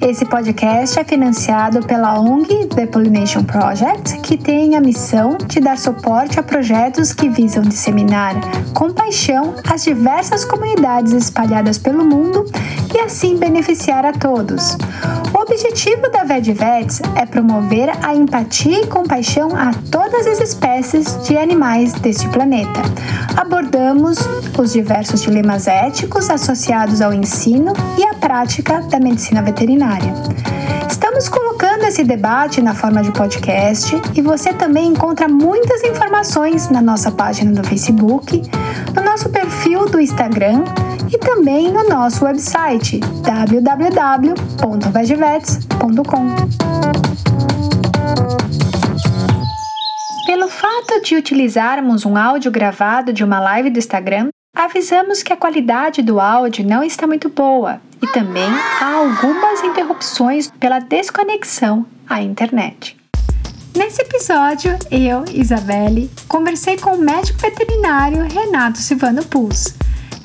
Esse podcast é financiado pela ONG The Pollination Project, que tem a missão de dar suporte a projetos que visam disseminar com paixão as diversas comunidades espalhadas pelo mundo e assim beneficiar a todos. O objetivo da VetVets é promover a empatia e compaixão a todas as espécies de animais deste planeta. Abordamos os diversos dilemas éticos associados ao ensino e à prática da medicina veterinária. Estamos colocando esse debate na forma de podcast e você também encontra muitas informações na nossa página do Facebook, no nosso perfil do Instagram e também no nosso website www.vegevets.com. Pelo fato de utilizarmos um áudio gravado de uma live do Instagram, avisamos que a qualidade do áudio não está muito boa e também há algumas interrupções pela desconexão à internet. Nesse episódio, eu, Isabelle, conversei com o médico veterinário Renato Silvano Puls.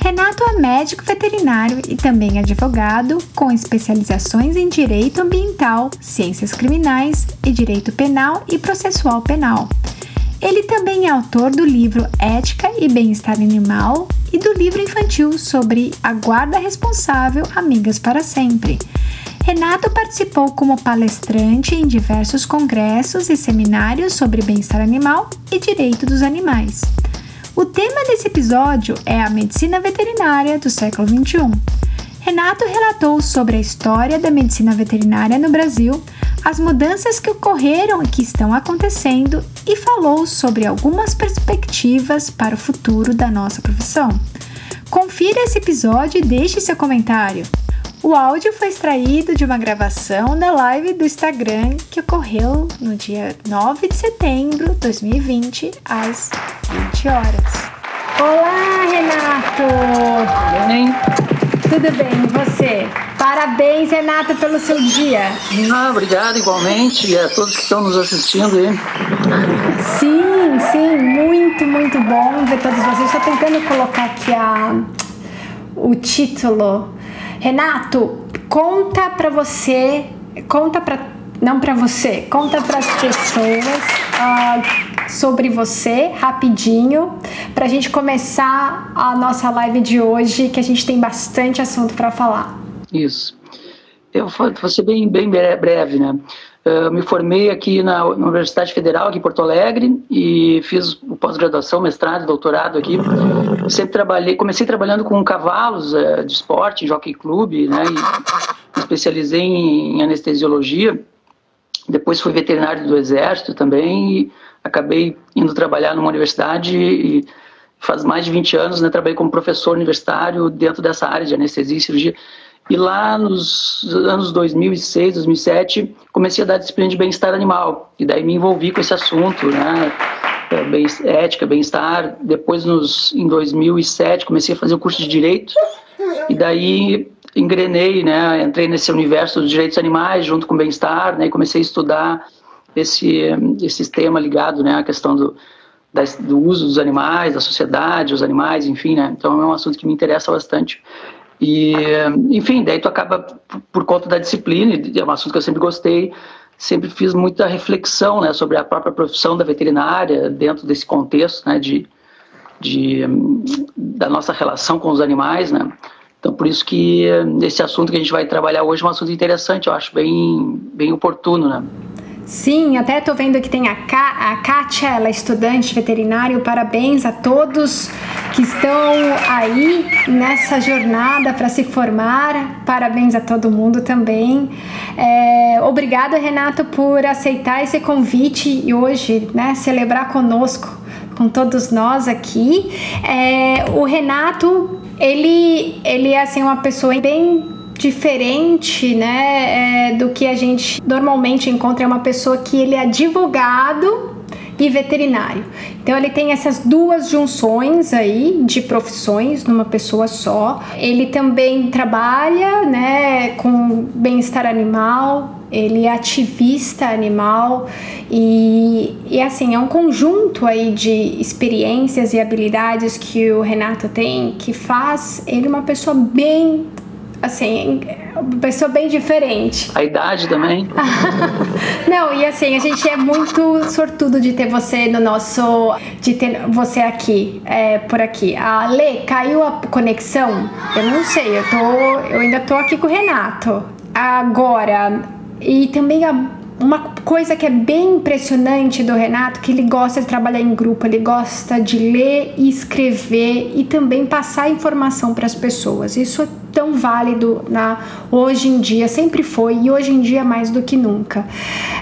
Renato é médico veterinário e também advogado, com especializações em direito ambiental, ciências criminais e direito penal e processual penal. Ele também é autor do livro Ética e Bem-Estar Animal e do livro infantil sobre a guarda responsável Amigas para Sempre. Renato participou como palestrante em diversos congressos e seminários sobre bem-estar animal e direito dos animais. O tema desse episódio é a medicina veterinária do século XXI. Renato relatou sobre a história da medicina veterinária no Brasil, as mudanças que ocorreram e que estão acontecendo e falou sobre algumas perspectivas para o futuro da nossa profissão. Confira esse episódio e deixe seu comentário. O áudio foi extraído de uma gravação da live do Instagram que ocorreu no dia 9 de setembro de 2020, às 20 horas. Olá, Renato! Bem? Tudo bem, e você? Parabéns, Renato, pelo seu dia. Ah, obrigado igualmente e a todos que estão nos assistindo aí. Sim, sim, muito, muito bom ver todos vocês. Estou tentando colocar aqui a, o título. Renato, conta para você, conta para não para você, conta para as pessoas uh, sobre você rapidinho, para a gente começar a nossa live de hoje, que a gente tem bastante assunto para falar. Isso. Eu vou ser bem, bem breve, né? Eu me formei aqui na Universidade Federal, aqui em Porto Alegre, e fiz pós-graduação, mestrado, doutorado aqui. Sempre trabalhei, comecei trabalhando com cavalos eh, de esporte, jockey clube, né? E especializei em anestesiologia depois fui veterinário do Exército também e acabei indo trabalhar numa universidade e faz mais de 20 anos, né, trabalhei como professor universitário dentro dessa área de anestesia e cirurgia. E lá nos anos 2006, 2007, comecei a dar disciplina de bem-estar animal. E daí me envolvi com esse assunto, né? É, bem, ética, bem-estar. Depois, nos, em 2007, comecei a fazer o curso de Direito. E daí engrenei, né, entrei nesse universo dos direitos animais junto com o bem-estar, né, e comecei a estudar esse esse tema ligado, né, à questão do da, do uso dos animais, da sociedade, os animais, enfim, né, então é um assunto que me interessa bastante. E, enfim, daí tu acaba, por conta da disciplina, é um assunto que eu sempre gostei, sempre fiz muita reflexão, né, sobre a própria profissão da veterinária dentro desse contexto, né, de, de da nossa relação com os animais, né, então, por isso que esse assunto que a gente vai trabalhar hoje é um assunto interessante, eu acho bem, bem oportuno, né? Sim, até estou vendo que tem a, Ká, a Kátia, ela é estudante veterinário. Parabéns a todos que estão aí nessa jornada para se formar. Parabéns a todo mundo também. É, obrigada, Renato, por aceitar esse convite e hoje né, celebrar conosco, com todos nós aqui. É, o Renato ele, ele é assim uma pessoa bem diferente, né, é, do que a gente normalmente encontra. É uma pessoa que ele é advogado e veterinário. Então ele tem essas duas junções aí de profissões numa pessoa só. Ele também trabalha, né, com bem-estar animal, ele é ativista animal e, e assim é um conjunto aí de experiências e habilidades que o Renato tem que faz ele uma pessoa bem assim uma pessoa bem diferente. A idade também. Não, e assim, a gente é muito sortudo de ter você no nosso. de ter você aqui, é, por aqui. A Lê, caiu a conexão? Eu não sei, eu tô. Eu ainda tô aqui com o Renato. Agora, e também uma coisa que é bem impressionante do Renato, que ele gosta de trabalhar em grupo, ele gosta de ler e escrever e também passar informação para as pessoas. Isso tão válido na, hoje em dia, sempre foi e hoje em dia mais do que nunca.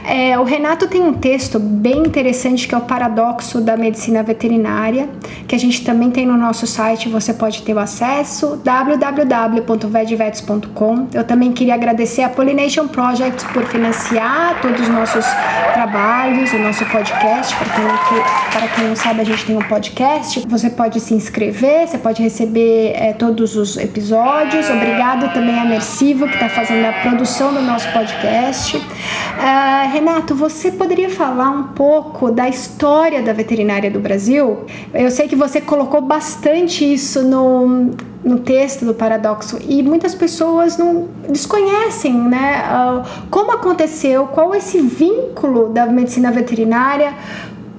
É, o Renato tem um texto bem interessante que é o Paradoxo da Medicina Veterinária, que a gente também tem no nosso site, você pode ter o acesso, www.vedvets.com. Eu também queria agradecer a Pollination Project por financiar todos os nossos trabalhos, o nosso podcast. Para quem, quem não sabe, a gente tem um podcast. Você pode se inscrever, você pode receber é, todos os episódios Obrigado também a Mersivo, que está fazendo a produção do nosso podcast. Uh, Renato, você poderia falar um pouco da história da veterinária do Brasil? Eu sei que você colocou bastante isso no, no texto do paradoxo e muitas pessoas não desconhecem, né? Uh, como aconteceu, qual esse vínculo da medicina veterinária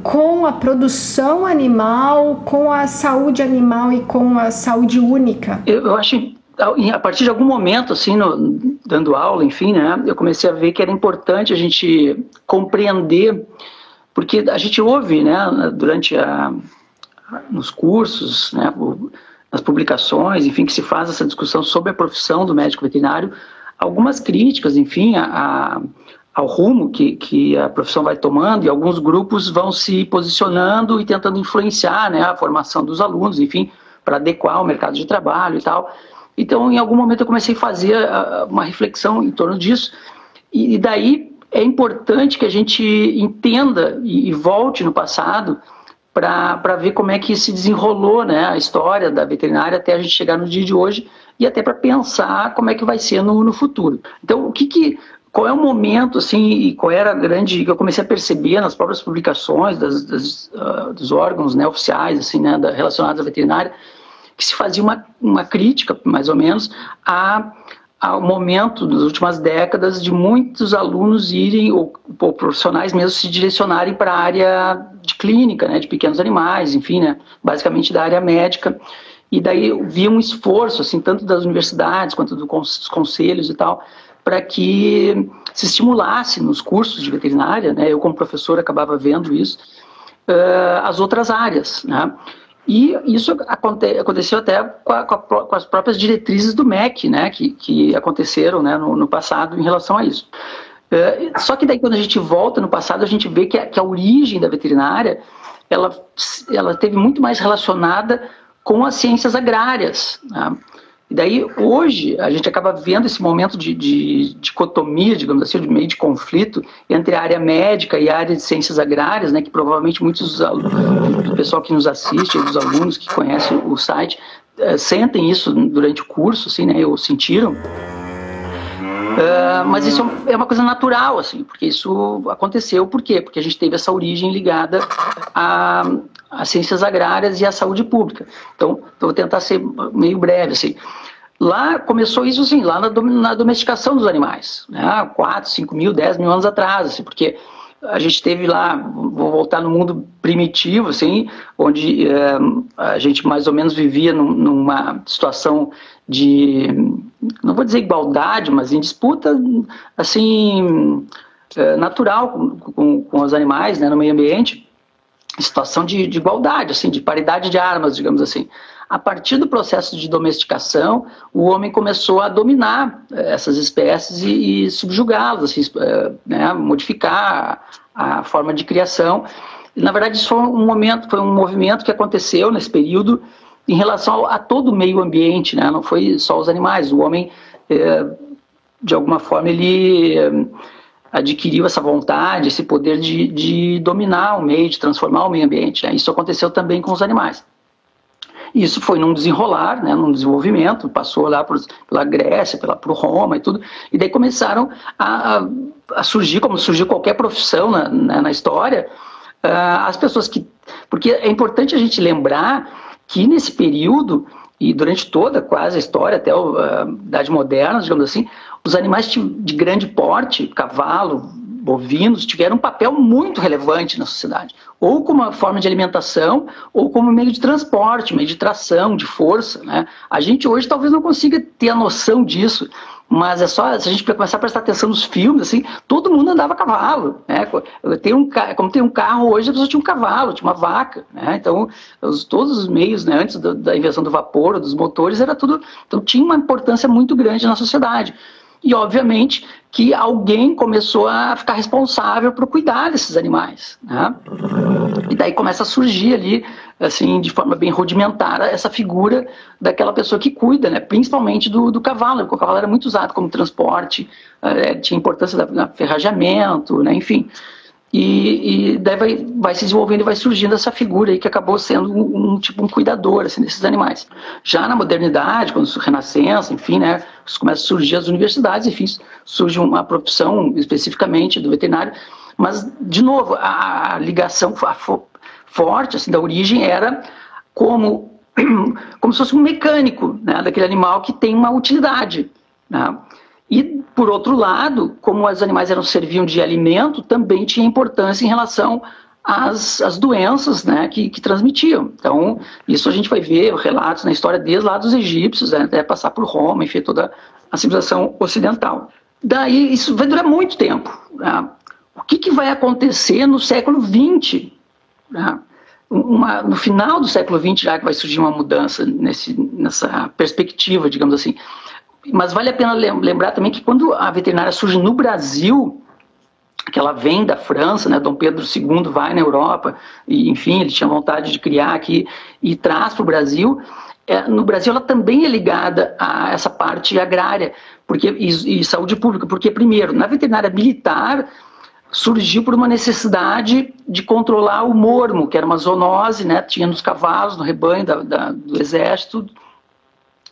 com a produção animal, com a saúde animal e com a saúde única? Eu, eu acho a partir de algum momento, assim, no, dando aula, enfim, né, eu comecei a ver que era importante a gente compreender, porque a gente ouve, né, durante a, nos cursos, né, nas publicações, enfim, que se faz essa discussão sobre a profissão do médico veterinário, algumas críticas, enfim, a, a, ao rumo que, que a profissão vai tomando e alguns grupos vão se posicionando e tentando influenciar, né, a formação dos alunos, enfim, para adequar o mercado de trabalho e tal. Então, em algum momento, eu comecei a fazer ah, uma reflexão em torno disso, e daí é importante que a gente entenda e, volte no passado para ver como é que se desenrolou né, a história da veterinária até a gente chegar no dia de hoje e até para pensar como é que vai ser no, no futuro. Então, o que, que qual é o momento assim e qual era a grande que eu comecei a perceber nas próprias publicações das, das, uh, dos órgãos né, oficiais assim né, da, relacionados à veterinária que se fazia uma, uma crítica, mais ou menos, a, ao momento das últimas décadas de muitos alunos irem, ou, ou profissionais mesmo, se direcionarem para a área de clínica, né, de pequenos animais, enfim, né, basicamente da área médica. E daí via um esforço, assim, tanto das universidades quanto dos conselhos e tal, para que se estimulasse nos cursos de veterinária, né, eu como professor acabava vendo isso, uh, as outras áreas, né, e isso aconte, aconteceu até com, a, com, as próprias diretrizes do MEC, né, que, que aconteceram né, no, no passado em relação a isso. É, só que daí quando a gente volta no passado, a gente vê que a, que a origem da veterinária ela, ela teve muito mais relacionada com as ciências agrárias. Né? E daí, hoje, a gente acaba vendo esse momento de, de, dicotomia, digamos assim, de meio de conflito entre a área médica e a área de ciências agrárias, né, que provavelmente muitos do pessoal que nos assiste, dos alunos que conhecem o site, uh, sentem isso durante o curso, assim, né, ou sentiram. Uh, mas isso é uma coisa natural, assim, porque isso aconteceu, por quê? Porque a gente teve essa origem ligada as ciências agrárias e a saúde pública. Então, vou tentar ser meio breve, assim. Lá começou isso, assim, lá na, na domesticação dos animais, né? 4, 5 mil, 10 mil anos atrás, assim, porque a gente teve lá, vou voltar no mundo primitivo, assim, onde é, a gente mais ou menos vivia num, numa situação de, não vou dizer igualdade, mas em disputa, assim, é, natural com, com, com os animais, né, no meio ambiente, situação de, de igualdade, assim, de paridade de armas, digamos assim. A partir do processo de domesticação, o homem começou a dominar eh, essas espécies e, e subjugá-las, assim, eh, né, modificar a, forma de criação. E, na verdade, isso foi um momento, foi um movimento que aconteceu nesse período em relação a todo o meio ambiente, né? não foi só os animais. O homem, eh, de alguma forma, ele adquiriu essa vontade, esse poder de, de dominar o meio, de transformar o meio ambiente. Né? Isso aconteceu também com os animais. Isso foi num desenrolar, né, num desenvolvimento, passou lá por, pela Grécia, pela, por Roma e tudo, e daí começaram a, a surgir, como surgiu qualquer profissão na, na, na história, uh, as pessoas que. Porque é importante a gente lembrar que nesse período, e durante toda quase a história, até a Idade Moderna, digamos assim, os animais de grande porte, cavalo, bovinos, tiveram um papel muito relevante na sociedade, ou como uma forma de alimentação, ou como meio de transporte, meio de tração, de força. Né? A gente hoje talvez não consiga ter a noção disso, mas é só se a gente começar a prestar atenção nos filmes, assim, todo mundo andava a cavalo, né? Tem um, como tem um carro hoje, a pessoa tinha um cavalo, tinha uma vaca, né? Então, os, todos os meios, né, antes do, da invenção do vapor, dos motores, era tudo, então tinha uma importância muito grande na sociedade. E, obviamente, que alguém começou a ficar responsável por cuidar desses animais. Né? E daí começa a surgir ali, assim, de forma bem rudimentar, essa figura daquela pessoa que cuida, né? principalmente do, do cavalo, porque o cavalo era muito usado como transporte, é, tinha importância do ferrajamento, né? enfim. E, e daí vai, vai, se desenvolvendo e vai surgindo essa figura aí que acabou sendo um, um, tipo um cuidador assim, desses animais. Já na modernidade, quando renascença, enfim, né, começam a surgir as universidades, enfim, surge uma profissão especificamente do veterinário, mas de novo a, a ligação a forte assim da origem era como como se fosse um mecânico né, daquele animal que tem uma utilidade. Né? E, por outro lado, como os animais eram serviam de alimento, também tinha importância em relação às, às doenças né, que, que, transmitiam. Então, isso a gente vai ver relatos na história desde lá dos egípcios, né, até passar por Roma, enfim, toda a civilização ocidental. Daí, isso vai durar muito tempo. Né? O que, que, vai acontecer no século XX? Né? Uma, no final do século XX já que vai surgir uma mudança nesse, nessa perspectiva, digamos assim. Mas vale a pena lembrar também que quando a veterinária surge no Brasil, que ela vem da França, né? Dom Pedro II vai na Europa, e enfim, ele tinha vontade de criar aqui e traz para o Brasil. É, no Brasil, ela também é ligada a essa parte agrária porque, e, e saúde pública, porque, primeiro, na veterinária militar, surgiu por uma necessidade de controlar o mormo, que era uma zoonose, né? Tinha nos cavalos, no rebanho da, da, do exército,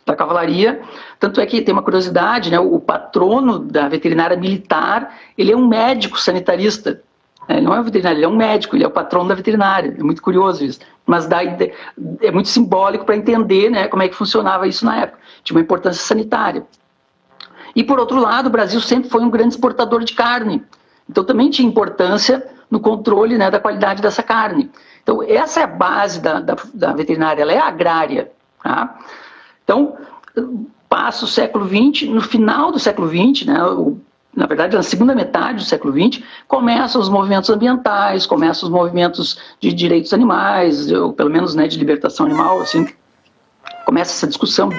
da cavalaria. Tanto é que tem uma curiosidade, né? O patrono da veterinária militar, ele é um médico sanitarista. É, ele não é um veterinário, ele é um médico, ele é o patrono da veterinária. É muito curioso isso. Mas dá, é muito simbólico para entender né, como é que funcionava isso na época. Tinha uma importância sanitária. E, por outro lado, o Brasil sempre foi um grande exportador de carne. Então, também tinha importância no controle né, da qualidade dessa carne. Então, essa é a base da, da, da veterinária, ela é agrária. Tá? Então, passa o século XX, no final do século XX, né, na verdade, na segunda metade do século XX, começam os movimentos ambientais, começam os movimentos de direitos animais, ou pelo menos né, de libertação animal, assim, começa essa discussão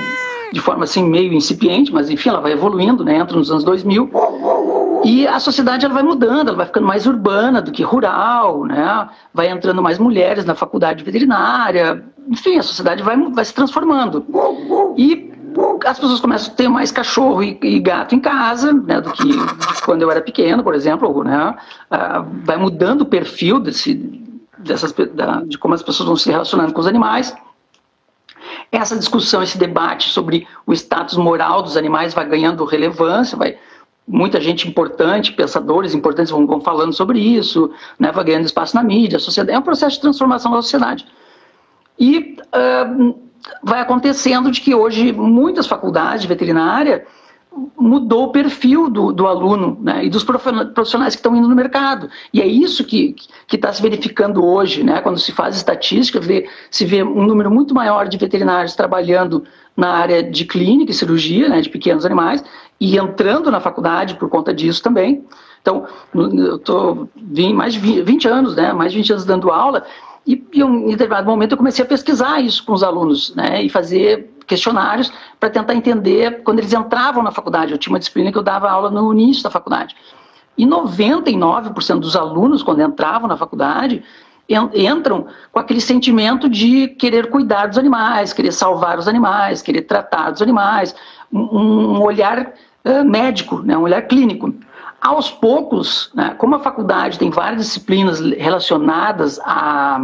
de forma assim meio incipiente, mas enfim, ela vai evoluindo, né, entra nos anos 2000, e a sociedade ela vai mudando, ela vai ficando mais urbana do que rural, né, vai entrando mais mulheres na faculdade veterinária, enfim, a sociedade vai, vai se transformando. E as pessoas começam a ter mais cachorro e, e gato em casa, né, do que quando eu era pequeno, por exemplo, né, uh, vai mudando o perfil desse, dessas, da, de como as pessoas vão se relacionando com os animais. Essa discussão, esse debate sobre o status moral dos animais vai ganhando relevância, vai, muita gente importante, pensadores importantes vão, vão falando sobre isso, né, vai ganhando espaço na mídia, sociedade, é um processo de transformação da sociedade. E uh, vai acontecendo de que hoje muitas faculdades de veterinária mudou o perfil do, do aluno né, e dos profissionais que estão indo no mercado. E é isso que está se verificando hoje, né, quando se faz estatística, vê, se vê um número muito maior de veterinários trabalhando na área de clínica e cirurgia, né, de pequenos animais, e entrando na faculdade por conta disso também. Então, eu estou mais de 20 anos, né, mais de 20 anos dando aula, e, em determinado momento eu comecei a pesquisar isso com os alunos, né, e fazer questionários para tentar entender quando eles entravam na faculdade. Eu tinha uma disciplina que eu dava aula no início da faculdade. E 99% dos alunos, quando entravam na faculdade, entram com aquele sentimento de querer cuidar dos animais, querer salvar os animais, querer tratar dos animais, um olhar médico, né, um olhar clínico. Aos poucos, né, como a faculdade tem várias disciplinas relacionadas a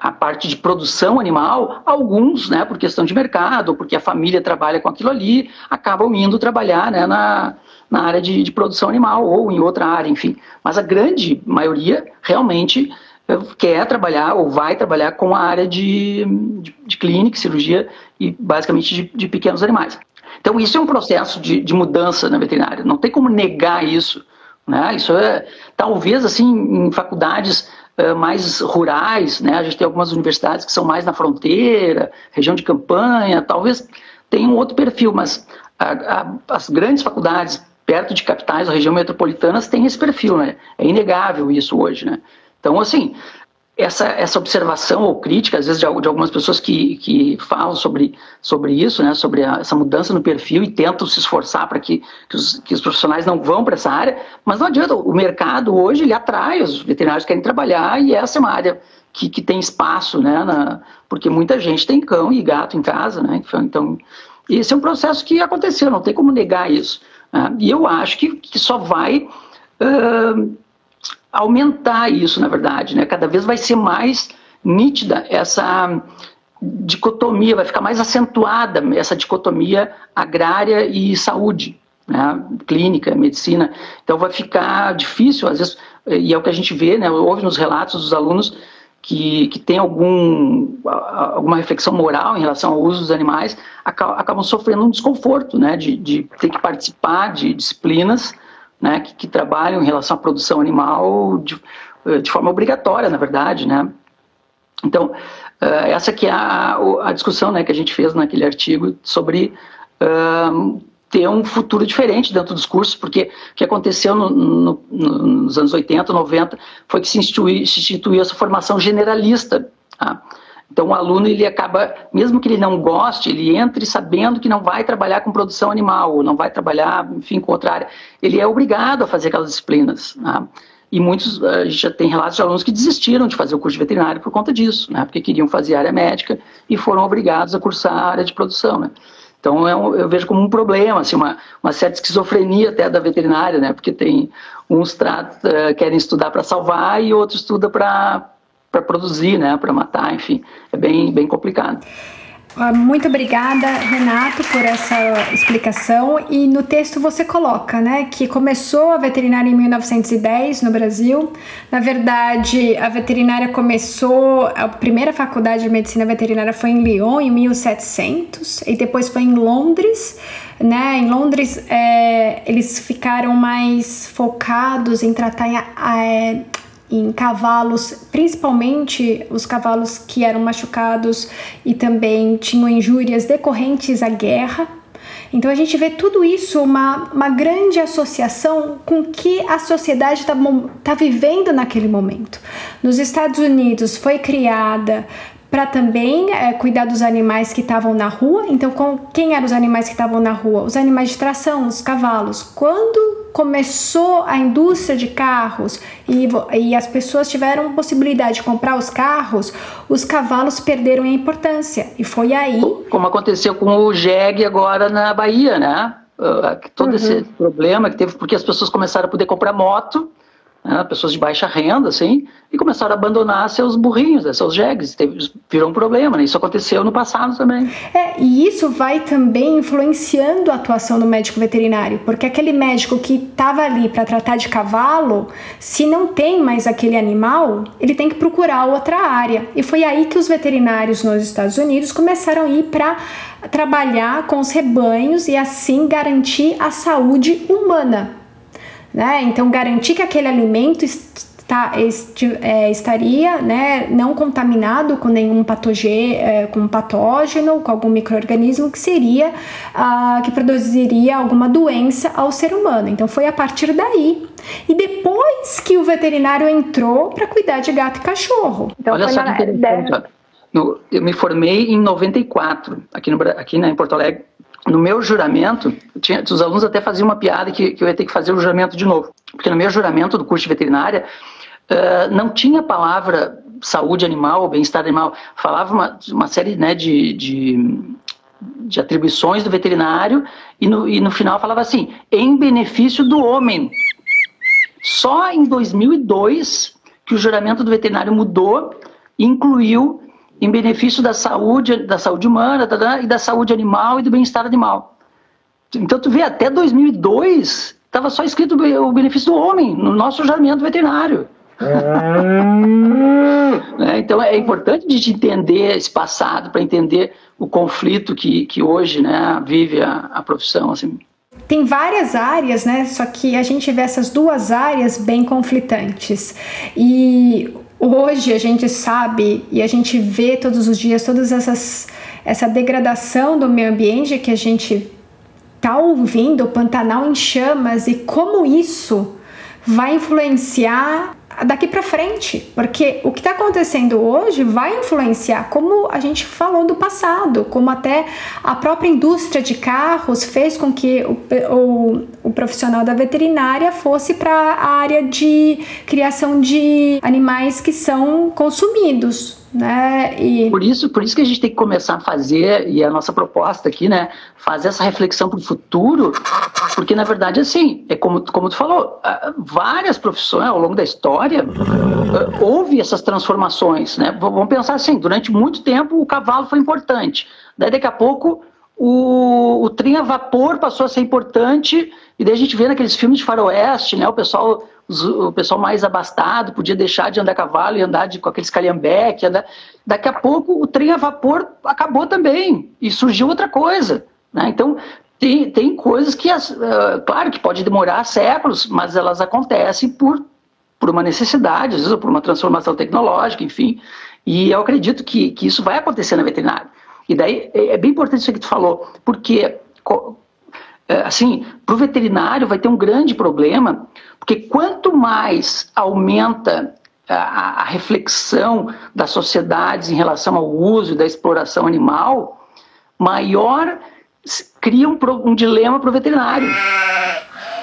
a parte de produção animal, alguns, né, por questão de mercado, porque a família trabalha com aquilo ali, acabam indo trabalhar né, na, na área de, de produção animal ou em outra área, enfim. Mas a grande maioria realmente eh, quer trabalhar ou vai trabalhar com a área de, de, de clínica, cirurgia e basicamente de, de, pequenos animais. Então isso é um processo de, de mudança na veterinária, não tem como negar isso. Né? Isso é, talvez assim, em faculdades uh, mais rurais, né? a gente tem algumas universidades que são mais na fronteira, região de campanha, talvez tenha um outro perfil, mas a, a, as grandes faculdades perto de capitais ou região metropolitanas têm esse perfil, né? É inegável isso hoje, né? Então, assim, essa, essa observação ou crítica, às vezes, de, de algumas pessoas que, que falam sobre, sobre isso, né, sobre a, essa mudança no perfil e tentam se esforçar para que, que os, que, os, profissionais não vão para essa área, mas não adianta, o mercado hoje ele atrai, os veterinários querem trabalhar e essa é uma área que, que tem espaço, né, na, porque muita gente tem cão e gato em casa, né, então, então esse é um processo que aconteceu, não tem como negar isso. Né, e eu acho que, que só vai... Uh, aumentar isso, na verdade, né? Cada vez vai ser mais nítida essa dicotomia, vai ficar mais acentuada essa dicotomia agrária e saúde, né? clínica, medicina. Então vai ficar difícil, às vezes, e é o que a gente vê, né? Ouve nos relatos dos alunos que, que tem algum, alguma reflexão moral em relação ao uso dos animais, acabam sofrendo um desconforto, né? De, de ter que participar de disciplinas né, que, que, trabalham em relação à produção animal de, eh, de forma obrigatória, na verdade, né. Então, uh, essa que é a, a, discussão né, que a gente fez naquele artigo sobre ter um futuro diferente dentro dos cursos, porque o que aconteceu no, no, nos anos 80, 90, foi que se instituiu, se instituiu essa formação generalista, tá? Então, o aluno, ele acaba, mesmo que ele não goste, ele entre sabendo que não vai trabalhar com produção animal, não vai trabalhar, enfim, com outra área. Ele é obrigado a fazer aquelas disciplinas. Né? E muitos, a gente já tem relatos de alunos que desistiram de fazer o curso de veterinário por conta disso, né? porque queriam fazer área médica e foram obrigados a cursar a área de produção. Né? Então, é um, eu vejo como um problema, assim, uma, uma certa esquizofrenia até da veterinária, né? porque tem uns trata, querem estudar para salvar e outros estudam para para produzir, né, para matar, enfim, é bem, bem complicado. Ah, muito obrigada, Renato, por essa explicação. E no texto você coloca, né, que começou a veterinária em 1910 no Brasil. Na verdade, a veterinária começou, a primeira faculdade de medicina veterinária foi em Lyon em 1700 e depois foi em Londres. Né? Em Londres, é, eles ficaram mais focados em tratar é, em cavalos, principalmente os cavalos que eram machucados e também tinham injúrias decorrentes à guerra. Então a gente vê tudo isso, uma, uma grande associação com o que a sociedade está tá vivendo naquele momento. Nos Estados Unidos foi criada para também é, cuidar dos animais que estavam na rua. Então, com, quem eram os animais que estavam na rua? Os animais de tração, os cavalos. Quando começou a indústria de carros e, e as pessoas tiveram possibilidade de comprar os carros, os cavalos perderam a importância. E foi aí. Como aconteceu com o Jeg agora na Bahia, né? Uh, todo uhum. esse problema que teve, porque as pessoas começaram a poder comprar moto né, pessoas de baixa renda, assim, e começaram a abandonar seus burrinhos, né, seus jegues, teve, virou um problema, né? Isso aconteceu no passado também. É, e isso vai também influenciando a atuação do médico veterinário, porque aquele médico que estava ali para tratar de cavalo, se não tem mais aquele animal, ele tem que procurar outra área. E foi aí que os veterinários nos Estados Unidos começaram a ir para trabalhar com os rebanhos e assim garantir a saúde humana né? Então, garantir que aquele alimento está, este, é, estaria né, não contaminado com nenhum patogê, é, com patógeno, com algum microorganismo que seria ah, que produziria alguma doença ao ser humano. Então, foi a partir daí. E depois que o veterinário entrou para cuidar de gato e cachorro. Então, Olha só que interessante. eu me formei em 94 aqui, no, aqui né, em Porto Alegre no meu juramento, tinha, os alunos até faziam uma piada que, que eu ia ter que fazer o juramento de novo. Porque no meu juramento do curso de veterinária, uh, não tinha a palavra saúde animal, bem-estar animal. Falava uma, uma série né, de, de de atribuições do veterinário e no, e no final falava assim, em benefício do homem. Só em 2002 que o juramento do veterinário mudou incluiu em benefício da saúde, da saúde humana e da saúde animal e do bem-estar animal. Então tu vê, até 2002 estava só escrito o benefício do homem no nosso juramento veterinário. né? Então é importante a gente entender esse passado para entender o conflito que, que hoje né, vive a, a profissão. Assim. Tem várias áreas, né? Só que a gente vê essas duas áreas bem conflitantes. E hoje a gente sabe e a gente vê todos os dias todas essas essa degradação do meio ambiente que a gente tá ouvindo, o Pantanal em chamas e como isso vai influenciar daqui para frente, porque o que está acontecendo hoje vai influenciar, como a gente falou do passado, como até a própria indústria de carros fez com que o, o, o profissional da veterinária fosse para a área de criação de animais que são consumidos né? E... Por isso, por isso que a gente tem que começar a fazer e a nossa proposta aqui, né, fazer essa reflexão para o futuro, porque na verdade assim, é como como tu falou, várias profissões ao longo da história ah, houve essas transformações, né? Vamos pensar assim, durante muito tempo o cavalo foi importante, daí daqui a pouco o, o trem a vapor passou a ser importante e daí a gente vê naqueles filmes de faroeste, né, o pessoal o pessoal mais abastado podia deixar de andar a cavalo e andar de, com aqueles calhambeque. Andar... Daqui a pouco o trem a vapor acabou também e surgiu outra coisa. Né? Então, tem, tem coisas que, uh, claro que pode demorar séculos, mas elas acontecem por, por uma necessidade, às vezes por uma transformação tecnológica, enfim. E eu acredito que, que isso vai acontecer na veterinária. E daí é, é bem importante isso que tu falou, porque é, assim, para o veterinário vai ter um grande problema, porque quanto mais aumenta a, a reflexão das sociedades em relação ao uso e da exploração animal, maior cria um, um dilema para o veterinário.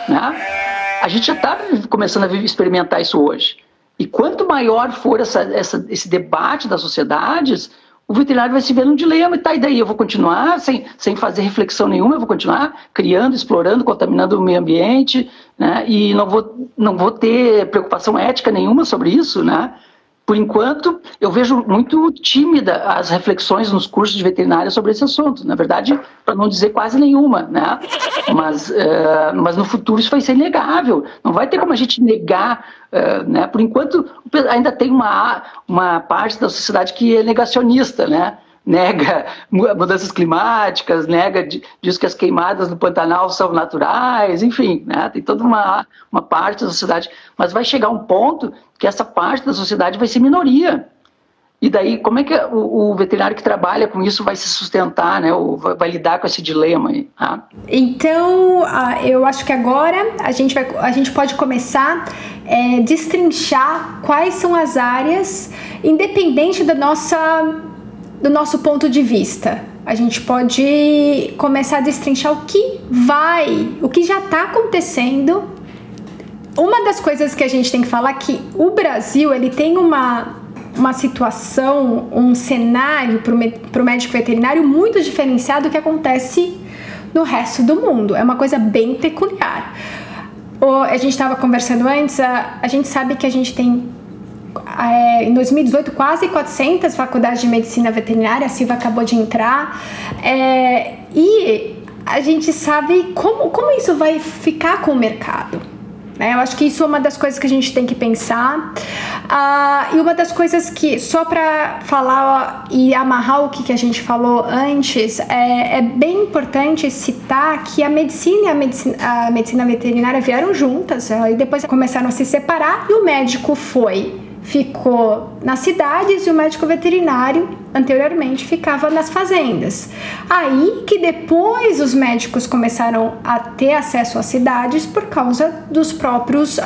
Né? A gente já está começando a experimentar isso hoje. E quanto maior for essa, essa, esse debate das sociedades, o veterinário vai se ver num dilema, e tá, e daí? Eu vou continuar sem, sem fazer reflexão nenhuma, eu vou continuar criando, explorando, contaminando o meio ambiente, né, e não vou, não vou ter preocupação ética nenhuma sobre isso, né, por enquanto, eu vejo muito tímida as reflexões nos cursos de veterinária sobre esse assunto. Na verdade, para não dizer quase nenhuma, né? Mas, uh, mas no futuro isso vai ser inegável. Não vai ter como a gente negar, uh, né? Por enquanto, ainda tem uma, uma parte da sociedade que é negacionista, né? nega mudanças climáticas, nega, diz que as queimadas no Pantanal são naturais, enfim, né? tem toda uma, uma parte da sociedade. Mas vai chegar um ponto que essa parte da sociedade vai ser minoria. E daí, como é que o, o veterinário que trabalha com isso vai se sustentar, né? Ou vai, vai lidar com esse dilema aí? Tá? Então, eu acho que agora a gente, vai, a gente pode começar a é, destrinchar quais são as áreas, independente da nossa do nosso ponto de vista. A gente pode começar a destrinchar o que vai, o que já está acontecendo. Uma das coisas que a gente tem que falar é que o Brasil ele tem uma, uma situação, um cenário para o médico veterinário muito diferenciado do que acontece no resto do mundo. É uma coisa bem peculiar. a gente estava conversando antes, a, a gente sabe que a gente tem é, em 2018 quase 400 faculdades de medicina veterinária, a Silva acabou de entrar, é, e a gente sabe como, como isso vai ficar com o mercado. Né? Eu acho que isso é uma das coisas que a gente tem que pensar. Uh, e uma das coisas que, só para falar e amarrar o que, que a gente falou antes, é, é bem importante citar que a medicina e a medicina, a medicina veterinária vieram juntas, e depois começaram a se separar, e o médico foi ficou nas cidades e o médico veterinário anteriormente ficava nas fazendas. Aí que depois os médicos começaram a ter acesso às cidades por causa dos próprios uh,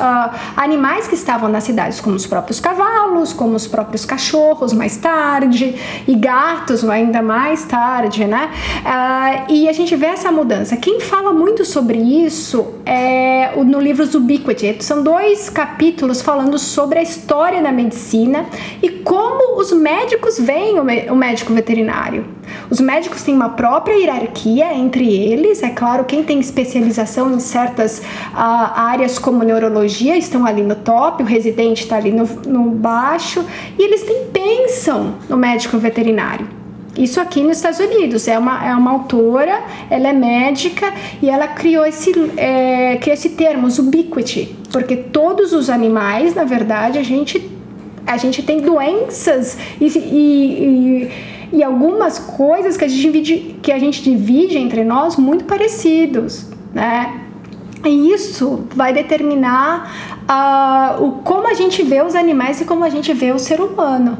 animais que estavam nas cidades, como os próprios cavalos, como os próprios cachorros mais tarde e gatos ainda mais tarde, né? Uh, e a gente vê essa mudança. Quem fala muito sobre isso é no livro Ubiquity. São dois capítulos falando sobre a história da medicina e como os médicos veem o médico veterinário. Os médicos têm uma própria hierarquia entre eles, é claro, quem tem especialização em certas uh, áreas como neurologia estão ali no top, o residente está ali no, no baixo, e eles nem pensam no médico veterinário. Isso aqui nos Estados Unidos. É uma, é uma autora, ela é médica e ela criou esse, é, criou esse termo, ubiquity, porque todos os animais, na verdade, a gente, a gente tem doenças e, e, e, e algumas coisas que a, gente divide, que a gente divide entre nós muito parecidos, né? E isso vai determinar uh, o, como a gente vê os animais e como a gente vê o ser humano.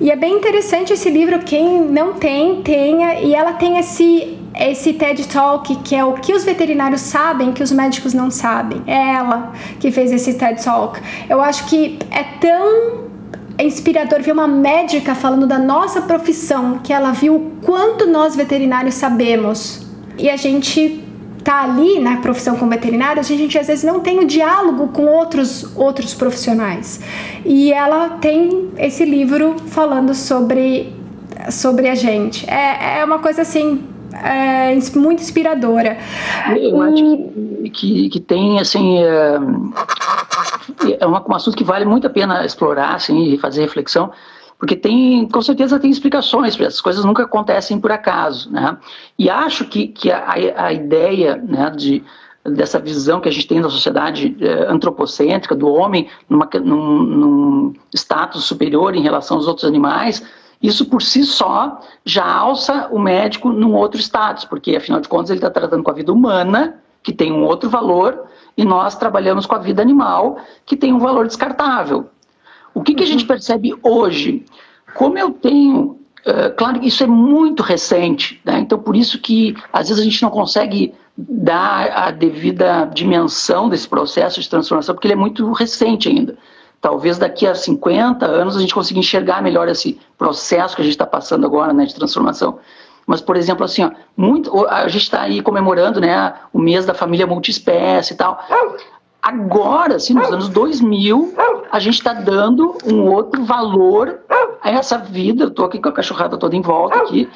E é bem interessante esse livro, quem não tem, tenha, e ela tem esse esse TED Talk que é o que os veterinários sabem que os médicos não sabem. É ela que fez esse TED Talk. Eu acho que é tão inspirador ver uma médica falando da nossa profissão, que ela viu o quanto nós veterinários sabemos. E a gente tá ali na profissão como veterinária, a gente às vezes não tem o diálogo com outros outros profissionais. E ela tem esse livro falando sobre sobre a gente. É, é uma coisa assim é, muito inspiradora. Eu acho que, que tem assim é, é um assunto que vale muito a pena explorar assim, e fazer reflexão porque tem, com certeza tem explicações, essas coisas nunca acontecem por acaso, né? E acho que, que a, a ideia né, de, dessa visão que a gente tem da sociedade é, antropocêntrica, do homem numa, num, num status superior em relação aos outros animais, isso por si só já alça o médico num outro status, porque afinal de contas ele está tratando com a vida humana, que tem um outro valor, e nós trabalhamos com a vida animal, que tem um valor descartável. O que, que a gente percebe hoje? Como eu tenho Uh, claro que isso é muito recente, né? então por isso que às vezes a gente não consegue dar a devida dimensão desse processo de transformação, porque ele é muito recente ainda. Talvez daqui a 50 anos a gente consiga enxergar melhor esse processo que a gente está passando agora né, de transformação. Mas, por exemplo, assim, ó, muito, a gente está aí comemorando né, o mês da família multiespécie e tal. Agora, assim, nos anos 2000, a gente está dando um outro valor a essa vida. Eu estou aqui com a cachorrada toda em volta aqui.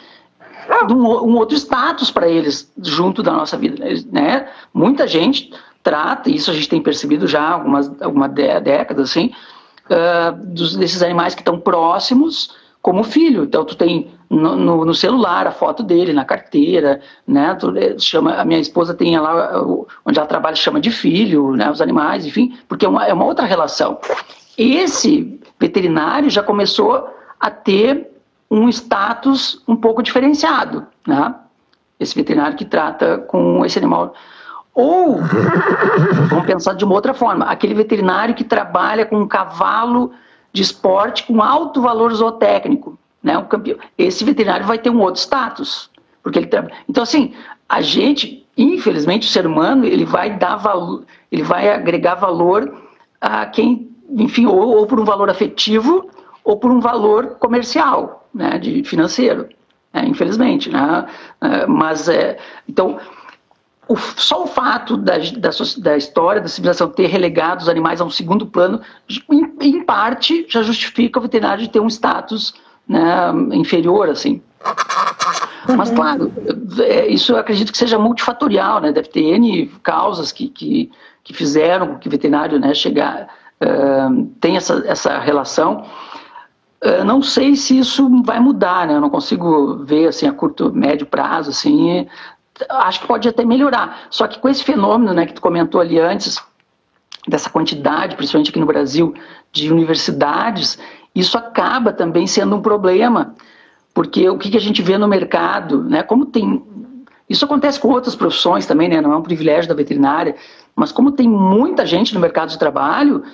Um, um outro status para eles junto da nossa vida, né? Muita gente trata, isso a gente tem percebido já há algumas, algumas décadas, assim, uh, dos, desses animais que estão próximos como filho. Então, tu tem no, no, no, celular a foto dele, na carteira, né? Tu, eh, chama, a minha esposa tem lá, onde ela trabalha, chama de filho, né? Os animais, enfim, porque é uma, é uma outra relação. Esse veterinário já começou a ter um status um pouco diferenciado, né? Esse veterinário que trata com esse animal. Ou, vamos pensar de uma outra forma, aquele veterinário que trabalha com um cavalo de esporte com alto valor zootécnico. Né? Um campeão. Esse veterinário vai ter um outro status. Porque ele Então, assim, a gente, infelizmente, o ser humano, ele vai dar valor, ele vai agregar valor a quem, enfim, ou, ou por um valor afetivo ou por um valor comercial, né, de financeiro, né, infelizmente, né, é, mas é, então o, só o fato da, da, da, história da civilização ter relegado os animais a um segundo plano, em, em parte, já justifica o veterinário de ter um status né, inferior, assim. Mas, uhum. claro, é, isso eu acredito que seja multifatorial, né? Deve ter N causas que, que, que fizeram com que o veterinário né, chegar, uh, tenha essa, essa relação. Uh, não sei se isso vai mudar, né? Eu não consigo ver, assim, a curto, médio prazo, assim, acho que pode até melhorar. Só que com esse fenômeno né, que tu comentou ali antes, dessa quantidade, principalmente aqui no Brasil, de universidades, isso acaba também sendo um problema, porque o que, que a gente vê no mercado, né, como tem... Isso acontece com outras profissões também, né, não é um privilégio da veterinária, mas como tem muita gente no mercado de trabalho,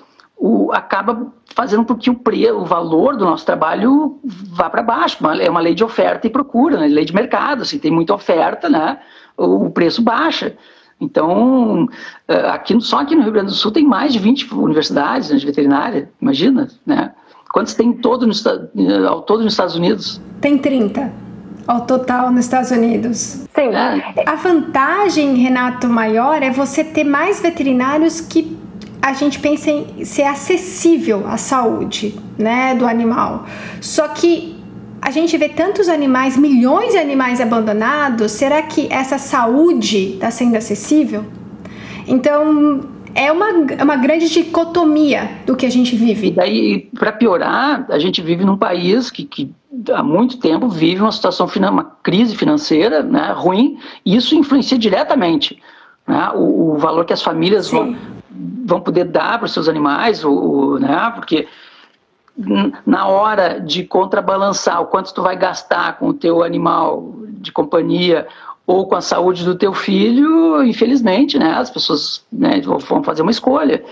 o, acaba fazendo com que o, pre, o valor do nosso trabalho vá para baixo. é uma lei de oferta e procura, né? lei de mercado. Se assim, tem muita oferta, né? o preço baixa. Então, eh, aqui, só aqui no Rio Grande do Sul tem mais de 20 universidades né, de veterinária, imagina, né? Quantos tem todo no, ao todo nos Estados Unidos? Tem 30 ao total nos Estados Unidos. Sim. É. A vantagem, Renato, maior é você ter mais veterinários que a gente pensa em ser acessível à saúde, né, do animal. Só que a gente vê tantos animais, milhões de animais abandonados, será que essa saúde está sendo acessível? Então, é uma, é uma grande dicotomia do que a gente vive. E daí, para piorar, a gente vive num país que, que há muito tempo vive uma situação, uma crise financeira né, ruim, e isso influencia diretamente né, o, o valor que as famílias vão, vão poder dar para os seus animais, o, né, porque na hora de contrabalançar o quanto tu vai gastar com o teu animal de companhia ou com a saúde do teu filho, infelizmente, né, as pessoas né, vão fazer uma escolha.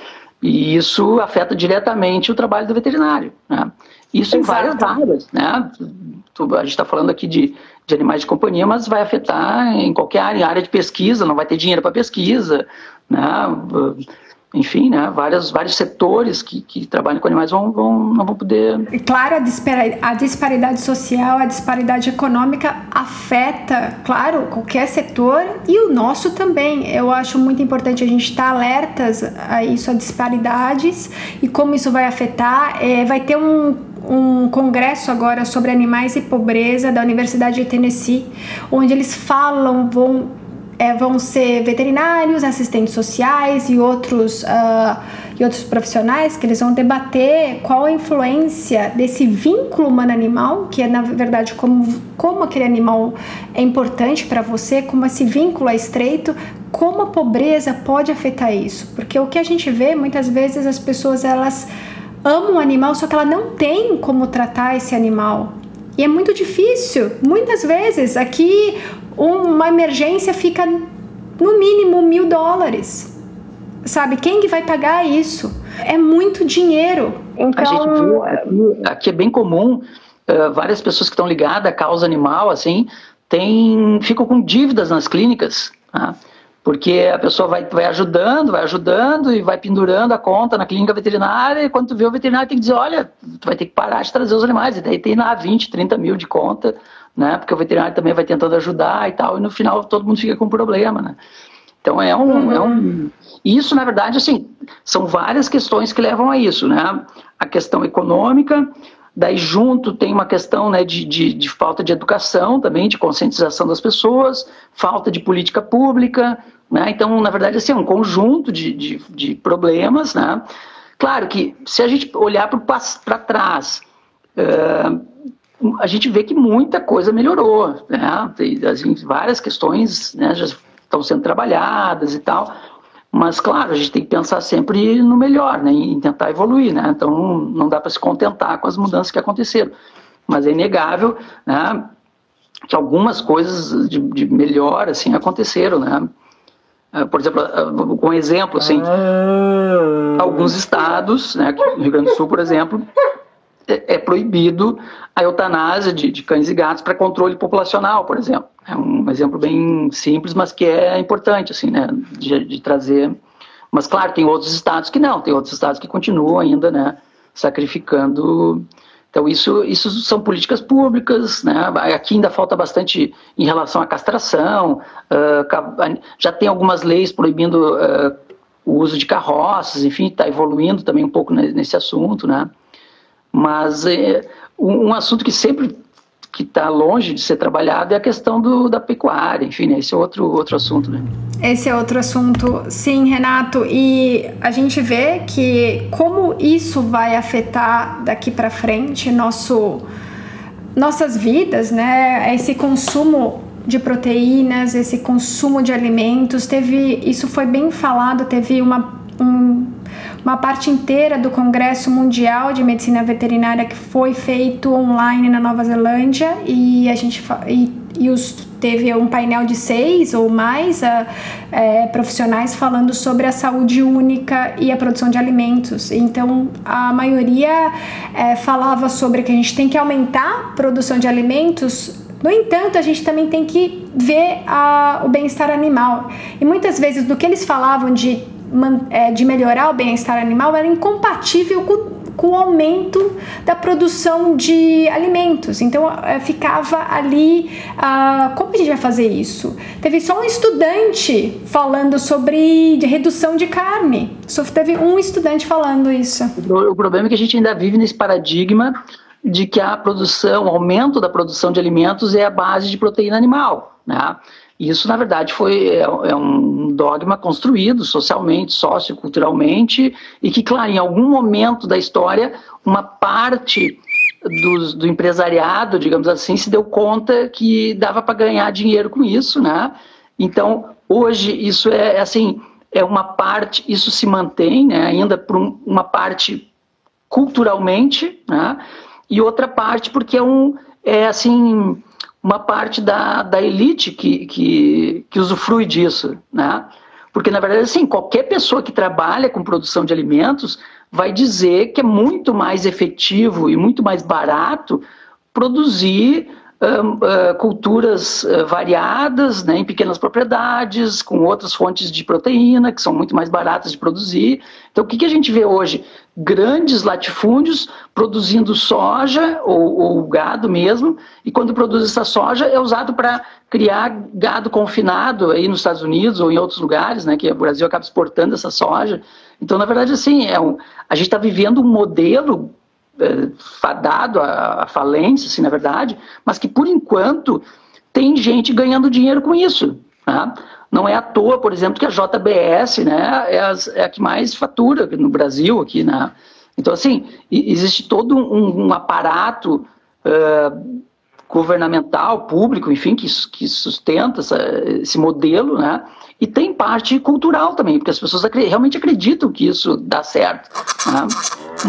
E isso afeta diretamente o trabalho do veterinário. Né? Isso Exato. em várias áreas. Né? A gente está falando aqui de, de animais de companhia, mas vai afetar em qualquer área, área de pesquisa, não vai ter dinheiro para pesquisa. Né? Enfim, né, várias, vários setores que, que trabalham com animais vão, vão, não vão poder. Claro, a disparidade, a disparidade social, a disparidade econômica afeta, claro, qualquer setor e o nosso também. Eu acho muito importante a gente estar alertas a isso, a disparidades e como isso vai afetar. É, vai ter um um congresso agora sobre animais e pobreza da Universidade de Tennessee, onde eles falam, vão é, vão ser veterinários, assistentes sociais e outros, uh, e outros profissionais que eles vão debater qual a influência desse vínculo humano-animal, que é na verdade como, como aquele animal é importante para você, como esse vínculo é estreito, como a pobreza pode afetar isso. Porque o que a gente vê muitas vezes as pessoas elas amam o animal, só que ela não tem como tratar esse animal. E é muito difícil. Muitas vezes aqui uma emergência fica no mínimo mil dólares. Sabe? Quem que vai pagar isso? É muito dinheiro. Então... A gente viu aqui, é bem comum uh, várias pessoas que estão ligadas à causa animal, assim, tem, ficam com dívidas nas clínicas. Tá? Porque a pessoa vai, vai ajudando, vai ajudando e vai pendurando a conta na clínica veterinária, e quando tu vê o veterinário tem que dizer, olha, tu vai ter que parar de trazer os animais, e daí tem lá 20, 30 mil de conta, né? Porque o veterinário também vai tentando ajudar e tal, e no final todo mundo fica com problema, né? Então é um, uhum. é um. Isso, na verdade, assim, são várias questões que levam a isso, né? A questão econômica, daí junto tem uma questão né, de, de, de, falta de educação também, de conscientização das pessoas, falta de política pública, né? Então, na verdade, assim, é um conjunto de, de, de problemas, né? Claro que se a gente olhar para trás, uh, a gente vê que muita coisa melhorou, né? Tem, assim, várias questões né, já estão sendo trabalhadas e tal, mas claro, a gente tem que pensar sempre no melhor, né? Em tentar evoluir, né? Então não dá para se contentar com as mudanças que aconteceram, mas é inegável, né? Que algumas coisas de, de melhor assim aconteceram, né? Ah, por exemplo, ah, um exemplo assim, ah. alguns estados, né, no Rio Grande do Sul, por exemplo, é, é proibido a eutanásia de, de cães e gatos para controle populacional, por exemplo. É um exemplo bem simples, mas que é importante, assim, né, de, de trazer. Mas, claro, tem outros estados que não, tem outros estados que continuam ainda, né, sacrificando. Então, isso, isso são políticas públicas, né? Aqui ainda falta bastante em relação à castração, uh, já tem algumas leis proibindo uh, o uso de carroças, enfim, está evoluindo também um pouco nesse assunto, né? Mas é, um, assunto que sempre que está longe de ser trabalhado é a questão do, da pecuária, enfim, né? esse é outro, outro assunto, né? Esse é outro assunto, sim, Renato, e a gente vê que como isso vai afetar daqui para frente nosso, nossas vidas, né? Esse consumo de proteínas, esse consumo de alimentos, teve, isso foi bem falado, teve uma, um uma parte inteira do Congresso Mundial de Medicina Veterinária que foi feito online na Nova Zelândia e a gente e, e os, teve um painel de seis ou mais uh, é, profissionais falando sobre a saúde única e a produção de alimentos. Então a maioria é, falava sobre que a gente tem que aumentar a produção de alimentos no entanto, a gente também tem que ver a, o bem-estar animal. E muitas vezes, do que eles falavam de de melhorar o bem-estar animal era incompatível com, com o aumento da produção de alimentos. Então é, ficava ali, uh, como a gente vai fazer isso? Teve só um estudante falando sobre redução de carne. Só teve um estudante falando isso. O problema é que a gente ainda vive nesse paradigma de que a produção, o aumento da produção de alimentos é a base de proteína animal, né? Isso, na verdade, foi é, é um dogma construído socialmente, socioculturalmente, e que, claro, em algum momento da história, uma parte do, do empresariado, digamos assim, se deu conta que dava para ganhar dinheiro com isso, né? Então, hoje, isso é, assim, é uma parte, isso se mantém, né, ainda por um, uma parte culturalmente, né? E outra parte porque é um, é assim, uma parte da, da elite que, que, que usufrui disso, né? Porque, na verdade, assim, qualquer pessoa que trabalha com produção de alimentos vai dizer que é muito mais efetivo e muito mais barato produzir uh, culturas uh, variadas, né, em pequenas propriedades, com outras fontes de proteína, que são muito mais baratas de produzir. Então, o que, que a gente vê hoje? Grandes latifúndios produzindo soja ou, ou gado mesmo, e quando produz essa soja é usado para criar gado confinado aí nos Estados Unidos ou em outros lugares, né, que o Brasil acaba exportando essa soja. Então, na verdade, assim, é um, a gente está vivendo um modelo fadado à falência, assim, na verdade, mas que por enquanto tem gente ganhando dinheiro com isso. Né? Não é à toa, por exemplo, que a JBS né, é, a, é a que mais fatura no Brasil aqui, né? Então, assim, existe todo um, um aparato uh, governamental, público, enfim, que, que sustenta essa, esse modelo, né? E tem parte cultural também, porque as pessoas realmente acreditam que isso dá certo. Né?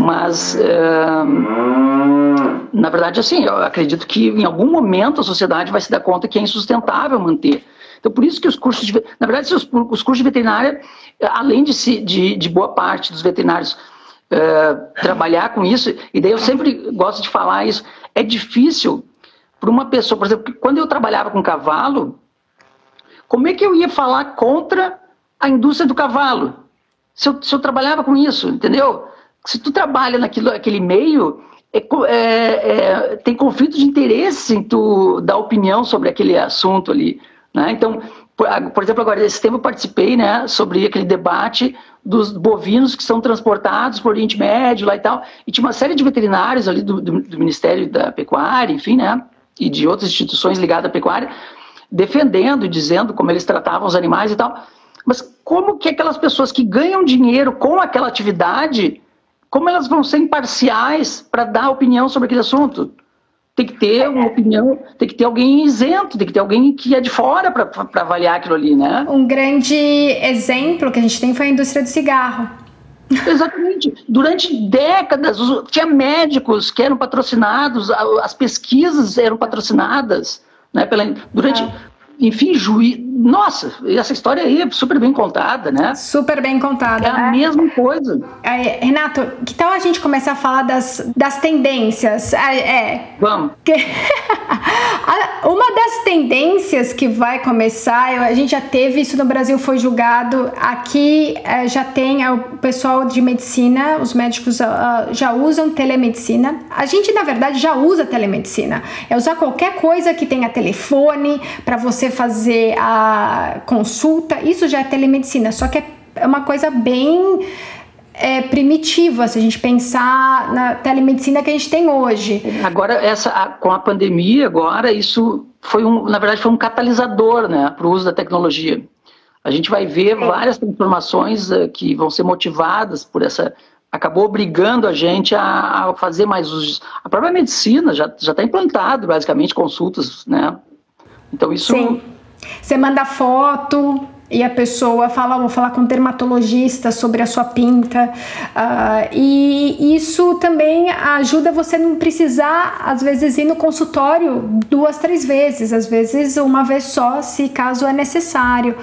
Mas, é, na verdade, assim, eu acredito que em algum momento a sociedade vai se dar conta que é insustentável manter. Então, por isso que os cursos de. Na verdade, os, os cursos de veterinária, além de, se, de, de boa parte dos veterinários é, trabalhar com isso, e daí eu sempre gosto de falar isso, é difícil para uma pessoa, por exemplo, quando eu trabalhava com cavalo, como é que eu ia falar contra a indústria do cavalo? Se eu, se eu trabalhava com isso, entendeu? Se tu trabalha naquilo, naquele meio, é, é, é, tem conflito de interesse em tu dar opinião sobre aquele assunto ali. Né? Então, por, por, exemplo, agora, esse tempo eu participei né, sobre aquele debate dos bovinos que são transportados para o Oriente Médio lá e tal, e tinha uma série de veterinários ali do, do, do Ministério da Pecuária, enfim, né, e de outras instituições ligadas à pecuária, defendendo, dizendo como eles tratavam os animais e tal. Mas como que aquelas pessoas que ganham dinheiro com aquela atividade, como elas vão ser imparciais para dar opinião sobre aquele assunto? Tem que ter uma opinião, tem que ter alguém isento, tem que ter alguém que é de fora para avaliar aquilo ali, né? Um grande exemplo que a gente tem foi a indústria do cigarro. Exatamente. Durante décadas, tinha médicos que eram patrocinados, as pesquisas eram patrocinadas. Né, pela, durante, ah. enfim, juiz. Nossa, essa história aí é super bem contada, né? Super bem contada. É a mesma coisa. É, Renato, que tal a gente começar a falar das, das tendências? É. é. Vamos. Uma das tendências que vai começar, a gente já teve isso no Brasil, foi julgado. Aqui é, já tem o pessoal de medicina, os médicos uh, já usam telemedicina. A gente, na verdade, já usa telemedicina. É usar qualquer coisa que tenha telefone para você fazer a consulta, isso já é telemedicina, só que é, é uma coisa bem é, primitiva se a gente pensar na telemedicina que a gente tem hoje. Agora, essa, a, com a pandemia, agora, isso foi um, na verdade, foi um catalisador né, para o uso da tecnologia. A gente vai ver várias transformações uh, que vão ser motivadas por essa. Acabou obrigando a gente a, a fazer mais usos. A própria medicina já está implantado, basicamente, consultas, né? Então, isso. Sim você manda foto e a pessoa fala, vou falar com um dermatologista sobre a sua pinta. Uh, e isso também ajuda você não precisar, às vezes, ir no consultório duas, três vezes, às vezes uma vez só, se caso é necessário.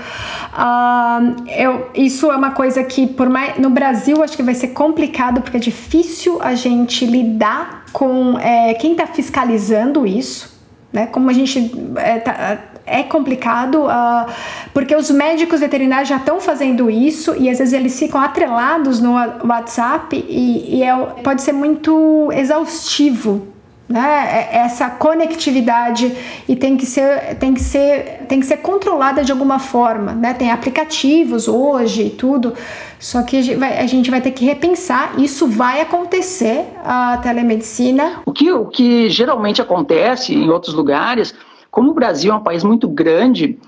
Uh, eu, isso é uma coisa que, por mais, no Brasil, acho que vai ser complicado, porque é difícil a gente lidar com é, quem está fiscalizando isso. Né? Como a gente é, tá, é complicado, uh, porque os médicos veterinários já estão fazendo isso e às vezes eles ficam atrelados no WhatsApp e, e é, pode ser muito exaustivo né? É, essa conectividade e tem que ser tem que ser tem que ser controlada de alguma forma, né? Tem aplicativos hoje e tudo, só que a gente, vai, a gente vai ter que repensar. Isso vai acontecer a telemedicina. O que o que geralmente acontece em outros lugares, como o Brasil é um país muito grande,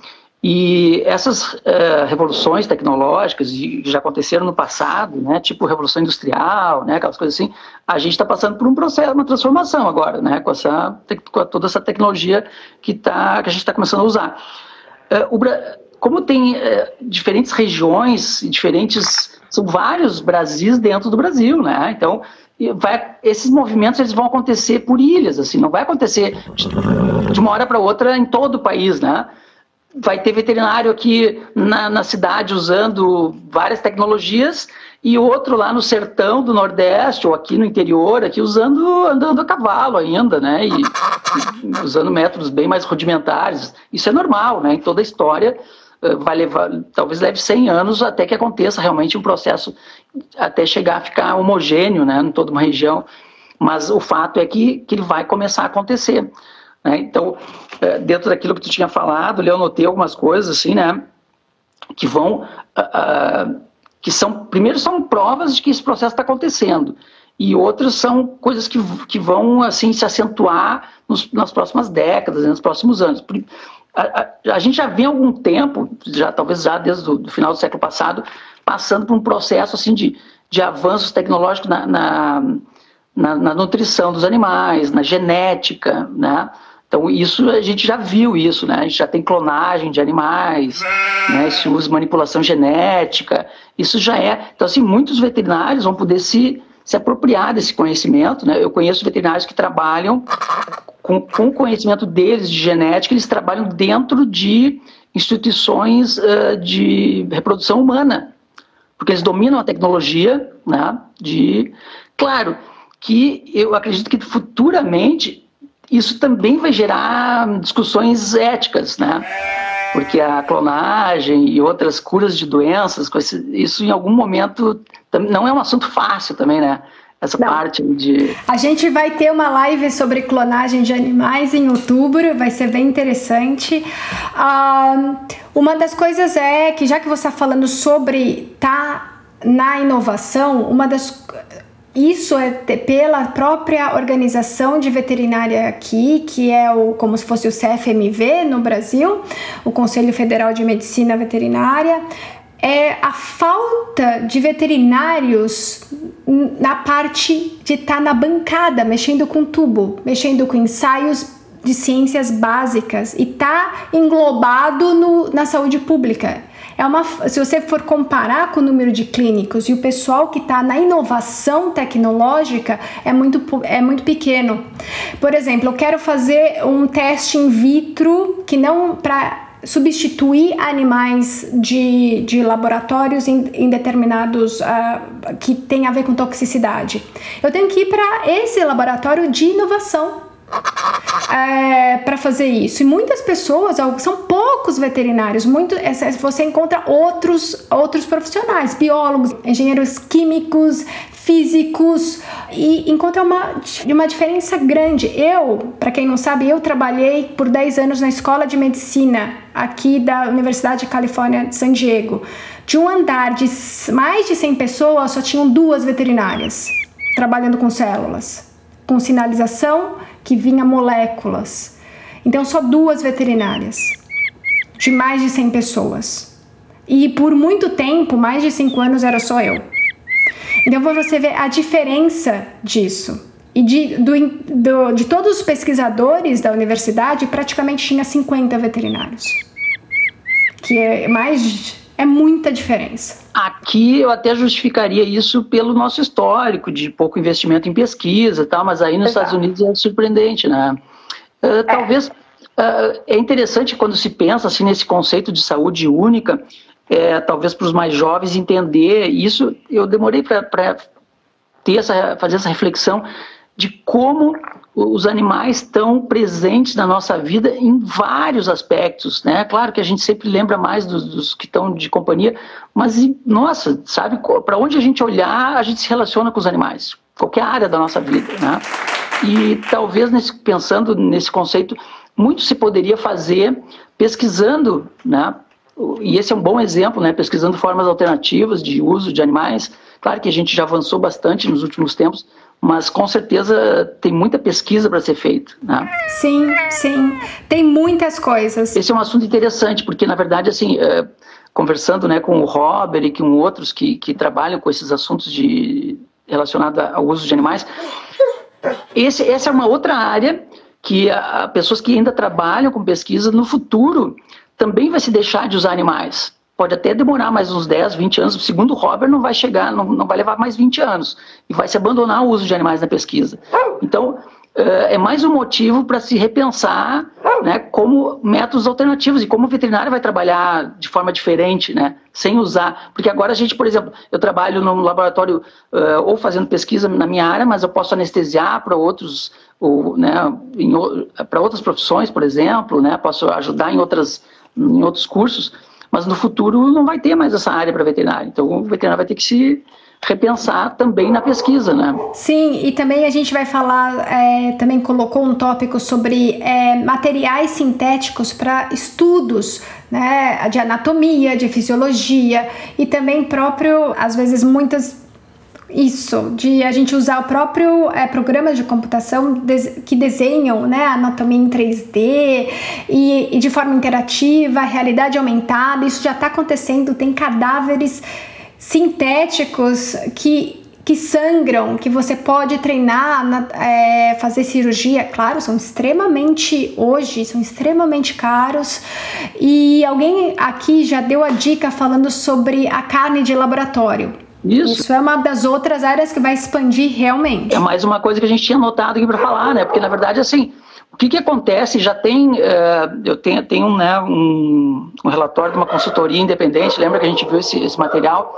e essas uh, revoluções tecnológicas que já aconteceram no passado, né, tipo revolução industrial, né, aquelas coisas assim, a gente está passando por um processo, uma transformação agora, né, com, essa, com toda essa tecnologia que, tá, que a gente está começando a usar. Uh, o, como tem uh, diferentes regiões, diferentes, são vários Brasis dentro do Brasil, né, então vai, esses movimentos eles vão acontecer por ilhas, assim, não vai acontecer de, de uma hora para outra em todo o país, né vai ter veterinário aqui na, na, cidade usando várias tecnologias e outro lá no sertão do Nordeste ou aqui no interior, aqui usando andando a cavalo ainda, né? E, e usando métodos bem mais rudimentares. Isso é normal, né? Em toda a história eh, vai levar, talvez leve 100 anos até que aconteça realmente um processo até chegar a ficar homogêneo, né? Em toda uma região. Mas o fato é que, que ele vai começar a acontecer. Né? Então, é, dentro daquilo que tu tinha falado, eu notei algumas coisas assim, né, que vão, uh, que são, primeiro são provas de que esse processo está acontecendo, e outras são coisas que, que vão, assim, se acentuar nos, nas próximas décadas, nos próximos anos. A, a, a, gente já vem há algum tempo, já talvez já desde o final do século passado, passando por um processo, assim, de, de avanços tecnológicos na, na, na, na nutrição dos animais, na genética, né? Então, isso a gente já viu isso, né? A gente já tem clonagem de animais, né? Se usa manipulação genética, isso já é. Então, assim, muitos veterinários vão poder se, se apropriar desse conhecimento, né? Eu conheço veterinários que trabalham com, com o conhecimento deles de genética, eles trabalham dentro de instituições uh, de reprodução humana, porque eles dominam a tecnologia, né? De, claro, que eu acredito que futuramente isso também vai gerar discussões éticas, né? Porque a clonagem e outras curas de doenças, isso em algum momento não é um assunto fácil também, né? Essa não. parte de. A gente vai ter uma live sobre clonagem de animais em outubro, vai ser bem interessante. Uh, uma das coisas é que, já que você está falando sobre tá na inovação, uma das isso é pela própria organização de veterinária aqui, que é o como se fosse o CFMV no Brasil, o Conselho Federal de Medicina Veterinária, é a falta de veterinários na parte de estar tá na bancada, mexendo com tubo, mexendo com ensaios de ciências básicas e tá englobado no, na saúde pública. É uma, se você for comparar com o número de clínicos e o pessoal que está na inovação tecnológica é muito, é muito pequeno. Por exemplo, eu quero fazer um teste in vitro que não para substituir animais de, de laboratórios em, em determinados uh, que tem a ver com toxicidade. Eu tenho que ir para esse laboratório de inovação é, para fazer isso. E muitas pessoas, são poucos veterinários, muito, você encontra outros, outros profissionais, biólogos, engenheiros químicos, físicos, e encontra uma, uma diferença grande. Eu, para quem não sabe, eu trabalhei por 10 anos na escola de medicina aqui da Universidade de Califórnia de San Diego. De um andar de mais de 100 pessoas, só tinham duas veterinárias trabalhando com células, com sinalização que vinha moléculas. Então, só duas veterinárias, de mais de 100 pessoas. E por muito tempo, mais de 5 anos, era só eu. Então, você vê a diferença disso. E de, do, do, de todos os pesquisadores da universidade, praticamente tinha 50 veterinários. Que é mais é muita diferença. Aqui eu até justificaria isso pelo nosso histórico de pouco investimento em pesquisa, tal, mas aí nos Exato. Estados Unidos é surpreendente, né? Uh, talvez uh, é interessante quando se pensa assim nesse conceito de saúde única, é, talvez para os mais jovens entender isso. Eu demorei para ter essa fazer essa reflexão de como os animais estão presentes na nossa vida em vários aspectos, né? Claro que a gente sempre lembra mais dos, dos que estão de companhia, mas nossa, sabe para onde a gente olhar, a gente se relaciona com os animais, qualquer área da nossa vida, né? E talvez nesse, pensando nesse conceito, muito se poderia fazer pesquisando, né? E esse é um bom exemplo, né? Pesquisando formas alternativas de uso de animais. Claro que a gente já avançou bastante nos últimos tempos, mas com certeza tem muita pesquisa para ser feita. Né? Sim, sim, tem muitas coisas. Esse é um assunto interessante, porque na verdade, assim, é, conversando né, com o Robert e com outros que, que trabalham com esses assuntos de, relacionados ao uso de animais, esse, essa é uma outra área que a, pessoas que ainda trabalham com pesquisa no futuro também vai se deixar de usar animais pode até demorar mais uns 10, 20 anos. Segundo o Robert, não vai chegar, não, não vai levar mais 20 anos. E vai se abandonar o uso de animais na pesquisa. Então, é mais um motivo para se repensar né, como métodos alternativos e como o veterinário vai trabalhar de forma diferente, né, sem usar. Porque agora a gente, por exemplo, eu trabalho no laboratório uh, ou fazendo pesquisa na minha área, mas eu posso anestesiar para outros, ou, né, para outras profissões, por exemplo, né, posso ajudar em, outras, em outros cursos. Mas no futuro não vai ter mais essa área para veterinário. Então o veterinário vai ter que se repensar também na pesquisa, né? Sim, e também a gente vai falar, é, também colocou um tópico sobre é, materiais sintéticos para estudos, né, de anatomia, de fisiologia e também próprio, às vezes muitas isso, de a gente usar o próprio é, programa de computação que desenham né, anatomia em 3D e, e de forma interativa, realidade aumentada, isso já está acontecendo, tem cadáveres sintéticos que que sangram, que você pode treinar, na, é, fazer cirurgia, claro, são extremamente hoje, são extremamente caros. E alguém aqui já deu a dica falando sobre a carne de laboratório. Isso. Isso é uma das outras áreas que vai expandir realmente. É mais uma coisa que a gente tinha notado aqui para falar, né? Porque na verdade, assim, o que, que acontece? Já tem, uh, eu tenho, tenho né, um, um, relatório de uma consultoria independente, lembra que a gente viu esse, esse material?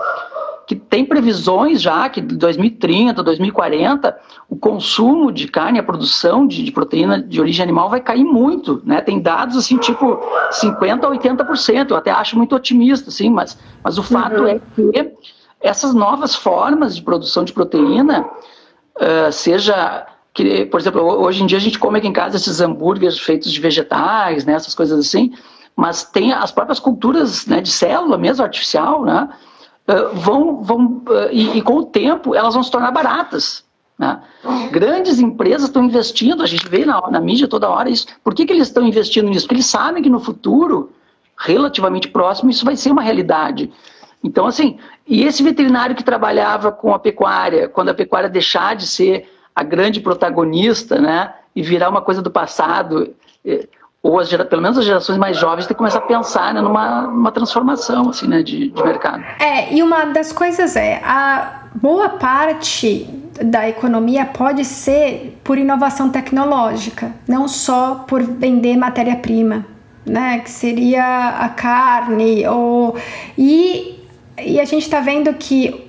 Que tem previsões já que de 2030, 2040, o consumo de carne, a produção de, de proteína de origem animal vai cair muito, né? Tem dados assim, tipo 50% a 80%, eu até acho muito otimista, assim, mas, mas o fato uhum. é que essas novas formas de produção de proteína, uh, seja que, por exemplo, hoje em dia a gente come aqui em casa esses hambúrgueres feitos de vegetais, né, essas coisas assim, mas tem as próprias culturas né, de célula mesmo, artificial, né, uh, vão, vão uh, e, e, com o tempo elas vão se tornar baratas. Né? Grandes empresas estão investindo, a gente vê na, na mídia toda hora isso. Por que, que eles estão investindo nisso? Porque eles sabem que no futuro, relativamente próximo, isso vai ser uma realidade. Então, assim, e esse veterinário que trabalhava com a pecuária, quando a pecuária deixar de ser a grande protagonista, né, e virar uma coisa do passado, eh, ou as, pelo menos as gerações mais jovens têm que começar a pensar né, numa, numa transformação assim, né, de, de mercado. É, e uma das coisas é, a boa parte da economia pode ser por inovação tecnológica, não só por vender matéria-prima, né, que seria a carne, ou, e e a gente está vendo que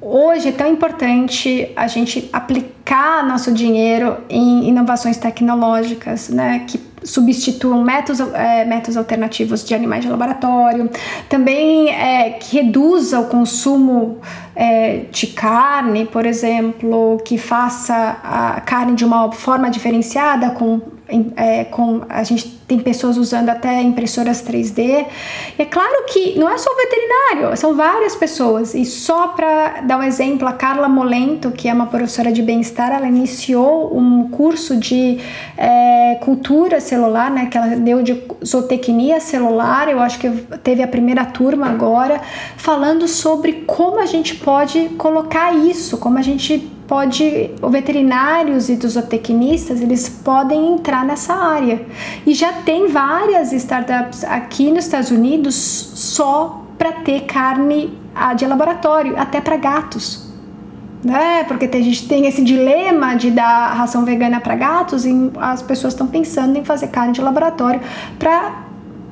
hoje é tão importante a gente aplicar nosso dinheiro em inovações tecnológicas, né, que substituam métodos, é, métodos alternativos de animais de laboratório, também é, que reduza o consumo é, de carne, por exemplo, que faça a carne de uma forma diferenciada com é, com a gente tem pessoas usando até impressoras 3D. E é claro que não é só o veterinário, são várias pessoas. E só para dar um exemplo, a Carla Molento, que é uma professora de bem-estar, ela iniciou um curso de é, cultura celular, né, que ela deu de zootecnia celular. Eu acho que teve a primeira turma agora, falando sobre como a gente pode colocar isso, como a gente pode, os veterinários e os zootecnistas, eles podem entrar nessa área. E já tem várias startups aqui nos Estados Unidos só para ter carne ah, de laboratório, até para gatos. Né? Porque a gente tem esse dilema de dar ração vegana para gatos e as pessoas estão pensando em fazer carne de laboratório para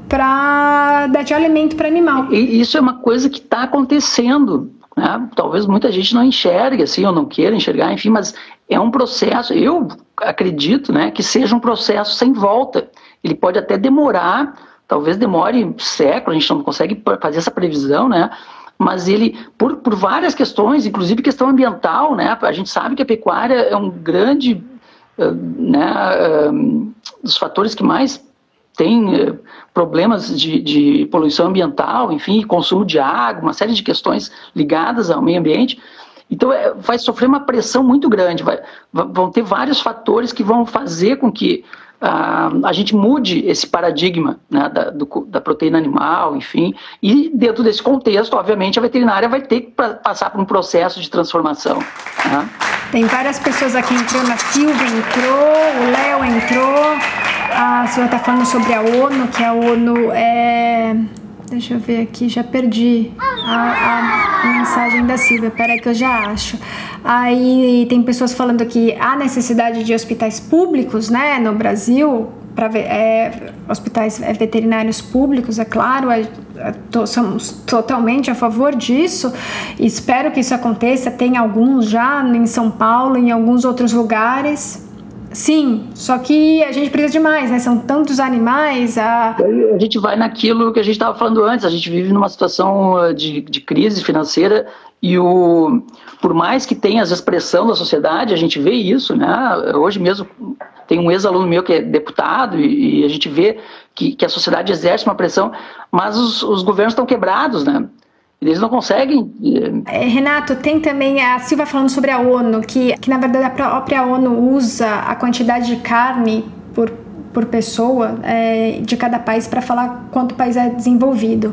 para dar de alimento para animal. E isso é uma coisa que está acontecendo. Né? Talvez muita gente não enxergue assim, ou não queira enxergar, enfim, mas é um processo, eu acredito, né, que seja um processo sem volta. Ele pode até demorar, talvez demore séculos, a gente não consegue fazer essa previsão, né? Mas ele, por, por várias questões, inclusive questão ambiental, né? A gente sabe que a pecuária é um grande, né, eh, dos fatores que mais tem eh, problemas de, de, poluição ambiental, enfim, consumo de água, uma série de questões ligadas ao meio ambiente. Então, é, vai sofrer uma pressão muito grande, vai, vão ter vários fatores que vão fazer com que uh, a gente mude esse paradigma né, da, do, da, proteína animal, enfim, e dentro desse contexto, obviamente, a veterinária vai ter que passar por um processo de transformação. Né? Tem várias pessoas aqui entrando, a Silvia entrou, o Léo entrou, a senhora está falando sobre a ONU, que a ONU é Deixa eu ver aqui, já perdi a, a mensagem da Silvia. Peraí que eu já acho. Aí tem pessoas falando que há necessidade de hospitais públicos, né, no Brasil, para é, hospitais veterinários públicos, é claro, é, é, somos totalmente a favor disso. Espero que isso aconteça. Tem alguns já em São Paulo, em alguns outros lugares. Sim, só que a gente precisa de mais, né? São tantos animais. A, a gente vai naquilo que a gente estava falando antes. A gente vive numa situação uh, de, de crise financeira e o, por mais que tenha essa expressão da sociedade, a gente vê isso, né? Hoje mesmo tem um ex-aluno meu que é deputado e, e a gente vê que, que, a sociedade exerce uma pressão, mas os, os governos estão quebrados, né? Eles não conseguem. É, Renato, tem também a Silva falando sobre a ONU, que, que na verdade a própria ONU usa a quantidade de carne por por pessoa é, de cada país para falar quanto o país é desenvolvido.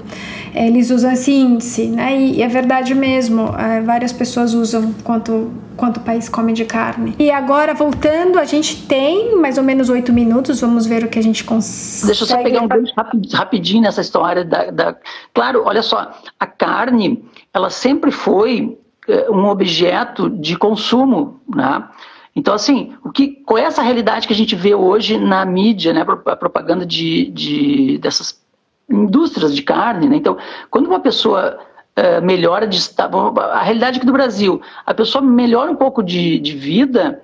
Eles usam esse índice, né? E, e é verdade mesmo, é, várias pessoas usam quanto, quanto o país come de carne. E agora, voltando, a gente tem mais ou menos oito minutos, vamos ver o que a gente consegue. Deixa eu só pegar um gancho rapidinho nessa história da, da... Claro, olha só, a carne, ela sempre foi é, um objeto de consumo, né? Então, assim, o que, qual é essa realidade que a gente vê hoje na mídia, né, a propaganda de, de dessas indústrias de carne, né? Então, quando uma pessoa uh, melhora de a realidade aqui do Brasil, a pessoa melhora um pouco de, de vida,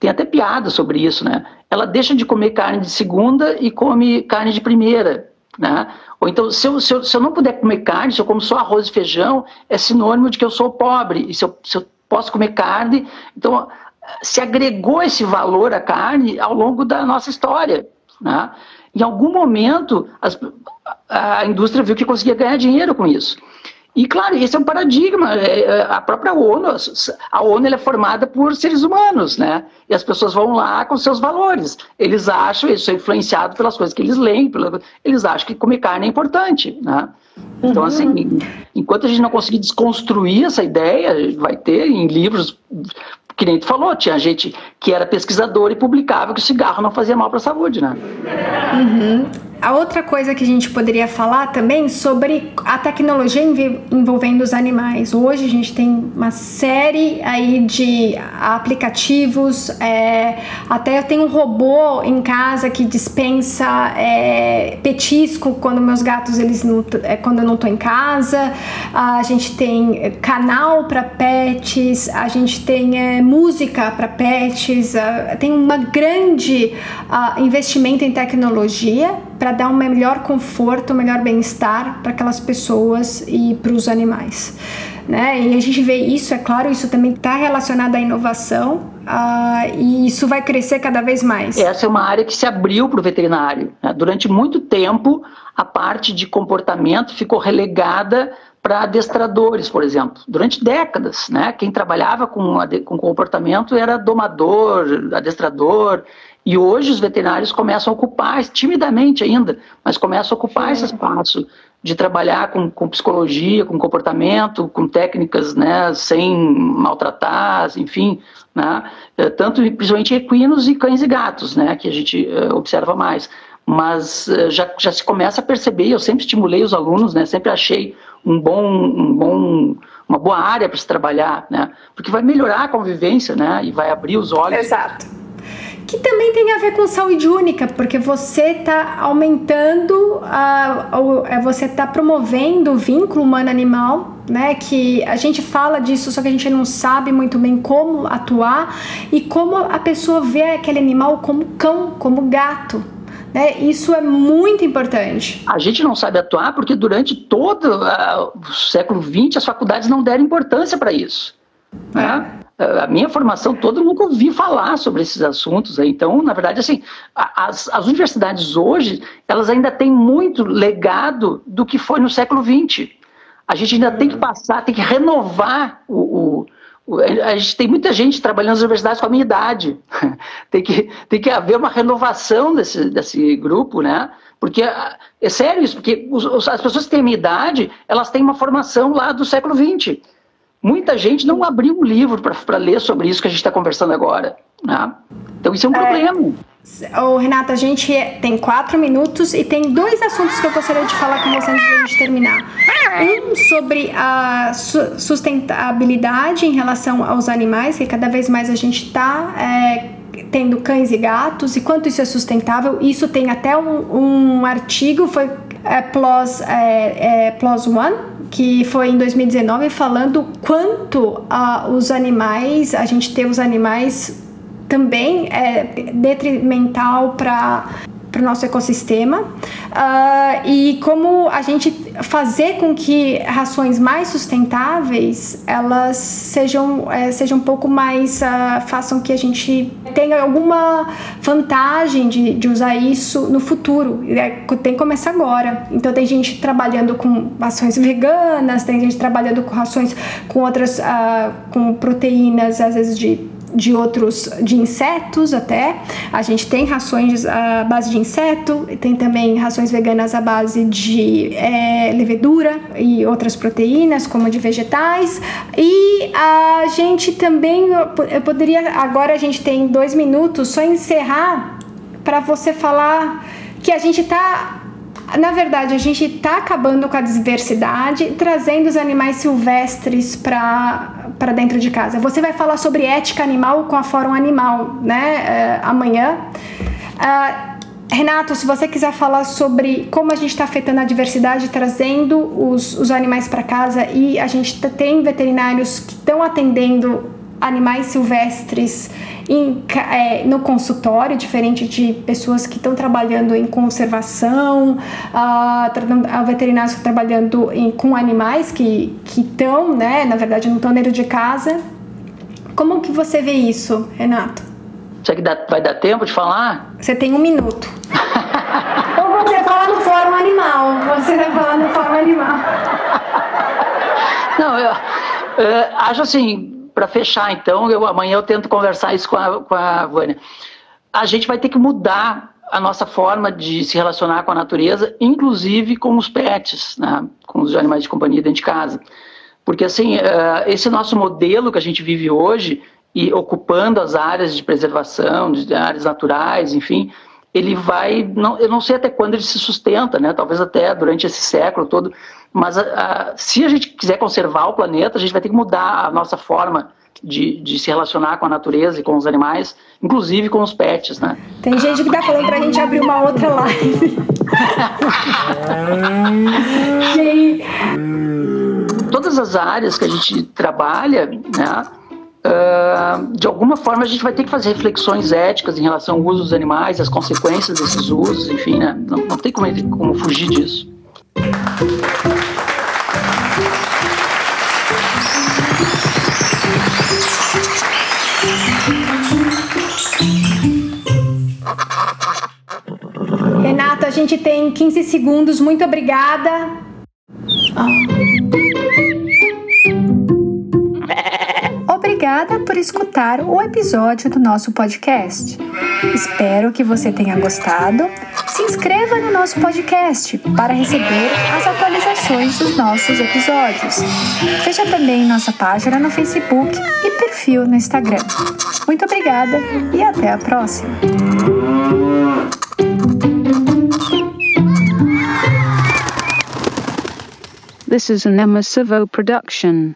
tem até piada sobre isso, né? Ela deixa de comer carne de segunda e come carne de primeira, né? Ou então, se eu, se eu, se eu não puder comer carne, se eu como só arroz e feijão, é sinônimo de que eu sou pobre. E se eu, se eu posso comer carne, então se agregou esse valor à carne ao longo da nossa história. Né? Em algum momento, as, a indústria viu que conseguia ganhar dinheiro com isso. E, claro, esse é um paradigma. É, é, a própria ONU, a ONU é formada por seres humanos, né? E as pessoas vão lá com seus valores. Eles acham, isso é influenciado pelas coisas que eles leem, eles acham que comer carne é importante, né? Então, uhum. assim, enquanto a gente não conseguir desconstruir essa ideia, vai ter em livros que nem tu falou, tinha gente que era pesquisador e publicava que o cigarro não fazia mal para a saúde, né? Uhum. A outra coisa que a gente poderia falar também sobre a tecnologia envolvendo os animais. Hoje a gente tem uma série aí de aplicativos, é, até eu tenho um robô em casa que dispensa é, petisco quando meus gatos eles não, é, quando eu não estou em casa. A gente tem canal para pets, a gente tem é, música para pets, tem uma grande uh, investimento em tecnologia para dar um melhor conforto, um melhor bem-estar para aquelas pessoas e para os animais. Né? E a gente vê isso, é claro, isso também está relacionado à inovação uh, e isso vai crescer cada vez mais. Essa é uma área que se abriu para o veterinário. Né? Durante muito tempo, a parte de comportamento ficou relegada para adestradores, por exemplo. Durante décadas, né? quem trabalhava com, com comportamento era domador, adestrador, e hoje os veterinários começam a ocupar, timidamente ainda, mas começam a ocupar Sim. esse espaço de trabalhar com, com, psicologia, com comportamento, com técnicas né, sem maltratar, enfim, né, eh, tanto principalmente equinos e cães e gatos, né, que a gente uh, observa mais. Mas uh, já, já se começa a perceber, eu sempre estimulei os alunos, né, sempre achei um bom, um bom, uma boa área para se trabalhar, né, porque vai melhorar a convivência né, e vai abrir os olhos. Exato que também tem a ver com saúde única, porque você está aumentando, a, é, você está promovendo o vínculo humano-animal né? Que a gente fala disso, só que a gente não sabe muito bem como atuar e como a pessoa vê aquele animal como cão, como gato. Né? Isso é muito importante. A gente não sabe atuar porque durante todo uh, o século XX as faculdades não deram importância para isso. É. Né? A minha formação toda eu nunca ouvi falar sobre esses assuntos. Então, na verdade, assim, as, as universidades hoje, elas ainda têm muito legado do que foi no século XX. A gente ainda tem que passar, tem que renovar o, o, o a gente tem muita gente trabalhando nas universidades com a minha idade. tem, que, tem que haver uma renovação desse, desse grupo, né? Porque é sério isso, porque os, as pessoas que têm a minha idade, elas têm uma formação lá do século XX. Muita gente não abriu um livro para ler sobre isso que a gente está conversando agora. Né? Então isso é um é, problema. Renata, a gente tem quatro minutos e tem dois assuntos que eu gostaria de falar com você antes de terminar. Um sobre a sustentabilidade em relação aos animais, que cada vez mais a gente está é, tendo cães e gatos, e quanto isso é sustentável. Isso tem até um, um artigo, foi é, PLOS, é, é, PLOS One, que foi em 2019, falando quanto uh, os animais, a gente ter os animais também é detrimental para para o nosso ecossistema uh, e como a gente fazer com que rações mais sustentáveis elas sejam é, sejam um pouco mais uh, façam que a gente tenha alguma vantagem de, de usar isso no futuro. É, tem que começar agora. Então tem gente trabalhando com rações veganas tem gente trabalhando com rações com outras uh, com proteínas às vezes de de outros, de insetos até. A gente tem rações à base de inseto, tem também rações veganas à base de é, levedura e outras proteínas, como de vegetais. E a gente também, eu poderia, agora a gente tem dois minutos, só encerrar para você falar que a gente está na verdade, a gente está acabando com a diversidade, trazendo os animais silvestres para dentro de casa. Você vai falar sobre ética animal com a Fórum Animal, né? Uh, amanhã. Uh, Renato, se você quiser falar sobre como a gente está afetando a diversidade, trazendo os, os animais para casa e a gente tem veterinários que estão atendendo animais silvestres em, é, no consultório, diferente de pessoas que estão trabalhando em conservação, uh, veterinários que estão trabalhando em, com animais que estão, né, na verdade, não estão dentro de casa. Como que você vê isso, Renato? Será que dá, vai dar tempo de falar? Você tem um minuto. Ou você fala no fórum animal. Você vai falar no fórum animal. Não, eu, eu acho assim, para fechar, então, eu, amanhã eu tento conversar isso com a, com a Vânia. A gente vai ter que mudar a nossa forma de se relacionar com a natureza, inclusive com os pets, né? com os animais de companhia dentro de casa. Porque, assim, uh, esse nosso modelo que a gente vive hoje, e ocupando as áreas de preservação, de áreas naturais, enfim, ele vai, não, eu não sei até quando ele se sustenta, né? talvez até durante esse século todo, mas a, a, se a gente quiser conservar o planeta, a gente vai ter que mudar a nossa forma de, de, se relacionar com a natureza e com os animais, inclusive com os pets, né? Tem gente que tá falando pra gente abrir uma outra live. Todas as áreas que a gente trabalha, né? Uh, de alguma forma a gente vai ter que fazer reflexões éticas em relação ao uso dos animais, as consequências desses usos, enfim, né? Não, não tem como, como fugir disso. Renato, a gente tem 15 segundos. Muito obrigada. Obrigada por escutar o episódio do nosso podcast. Espero que você tenha gostado. Se inscreva no nosso podcast para receber as atualizações dos nossos episódios. Veja também nossa página no Facebook e perfil no Instagram. Muito obrigada e até a próxima! This is an Emma Savo production.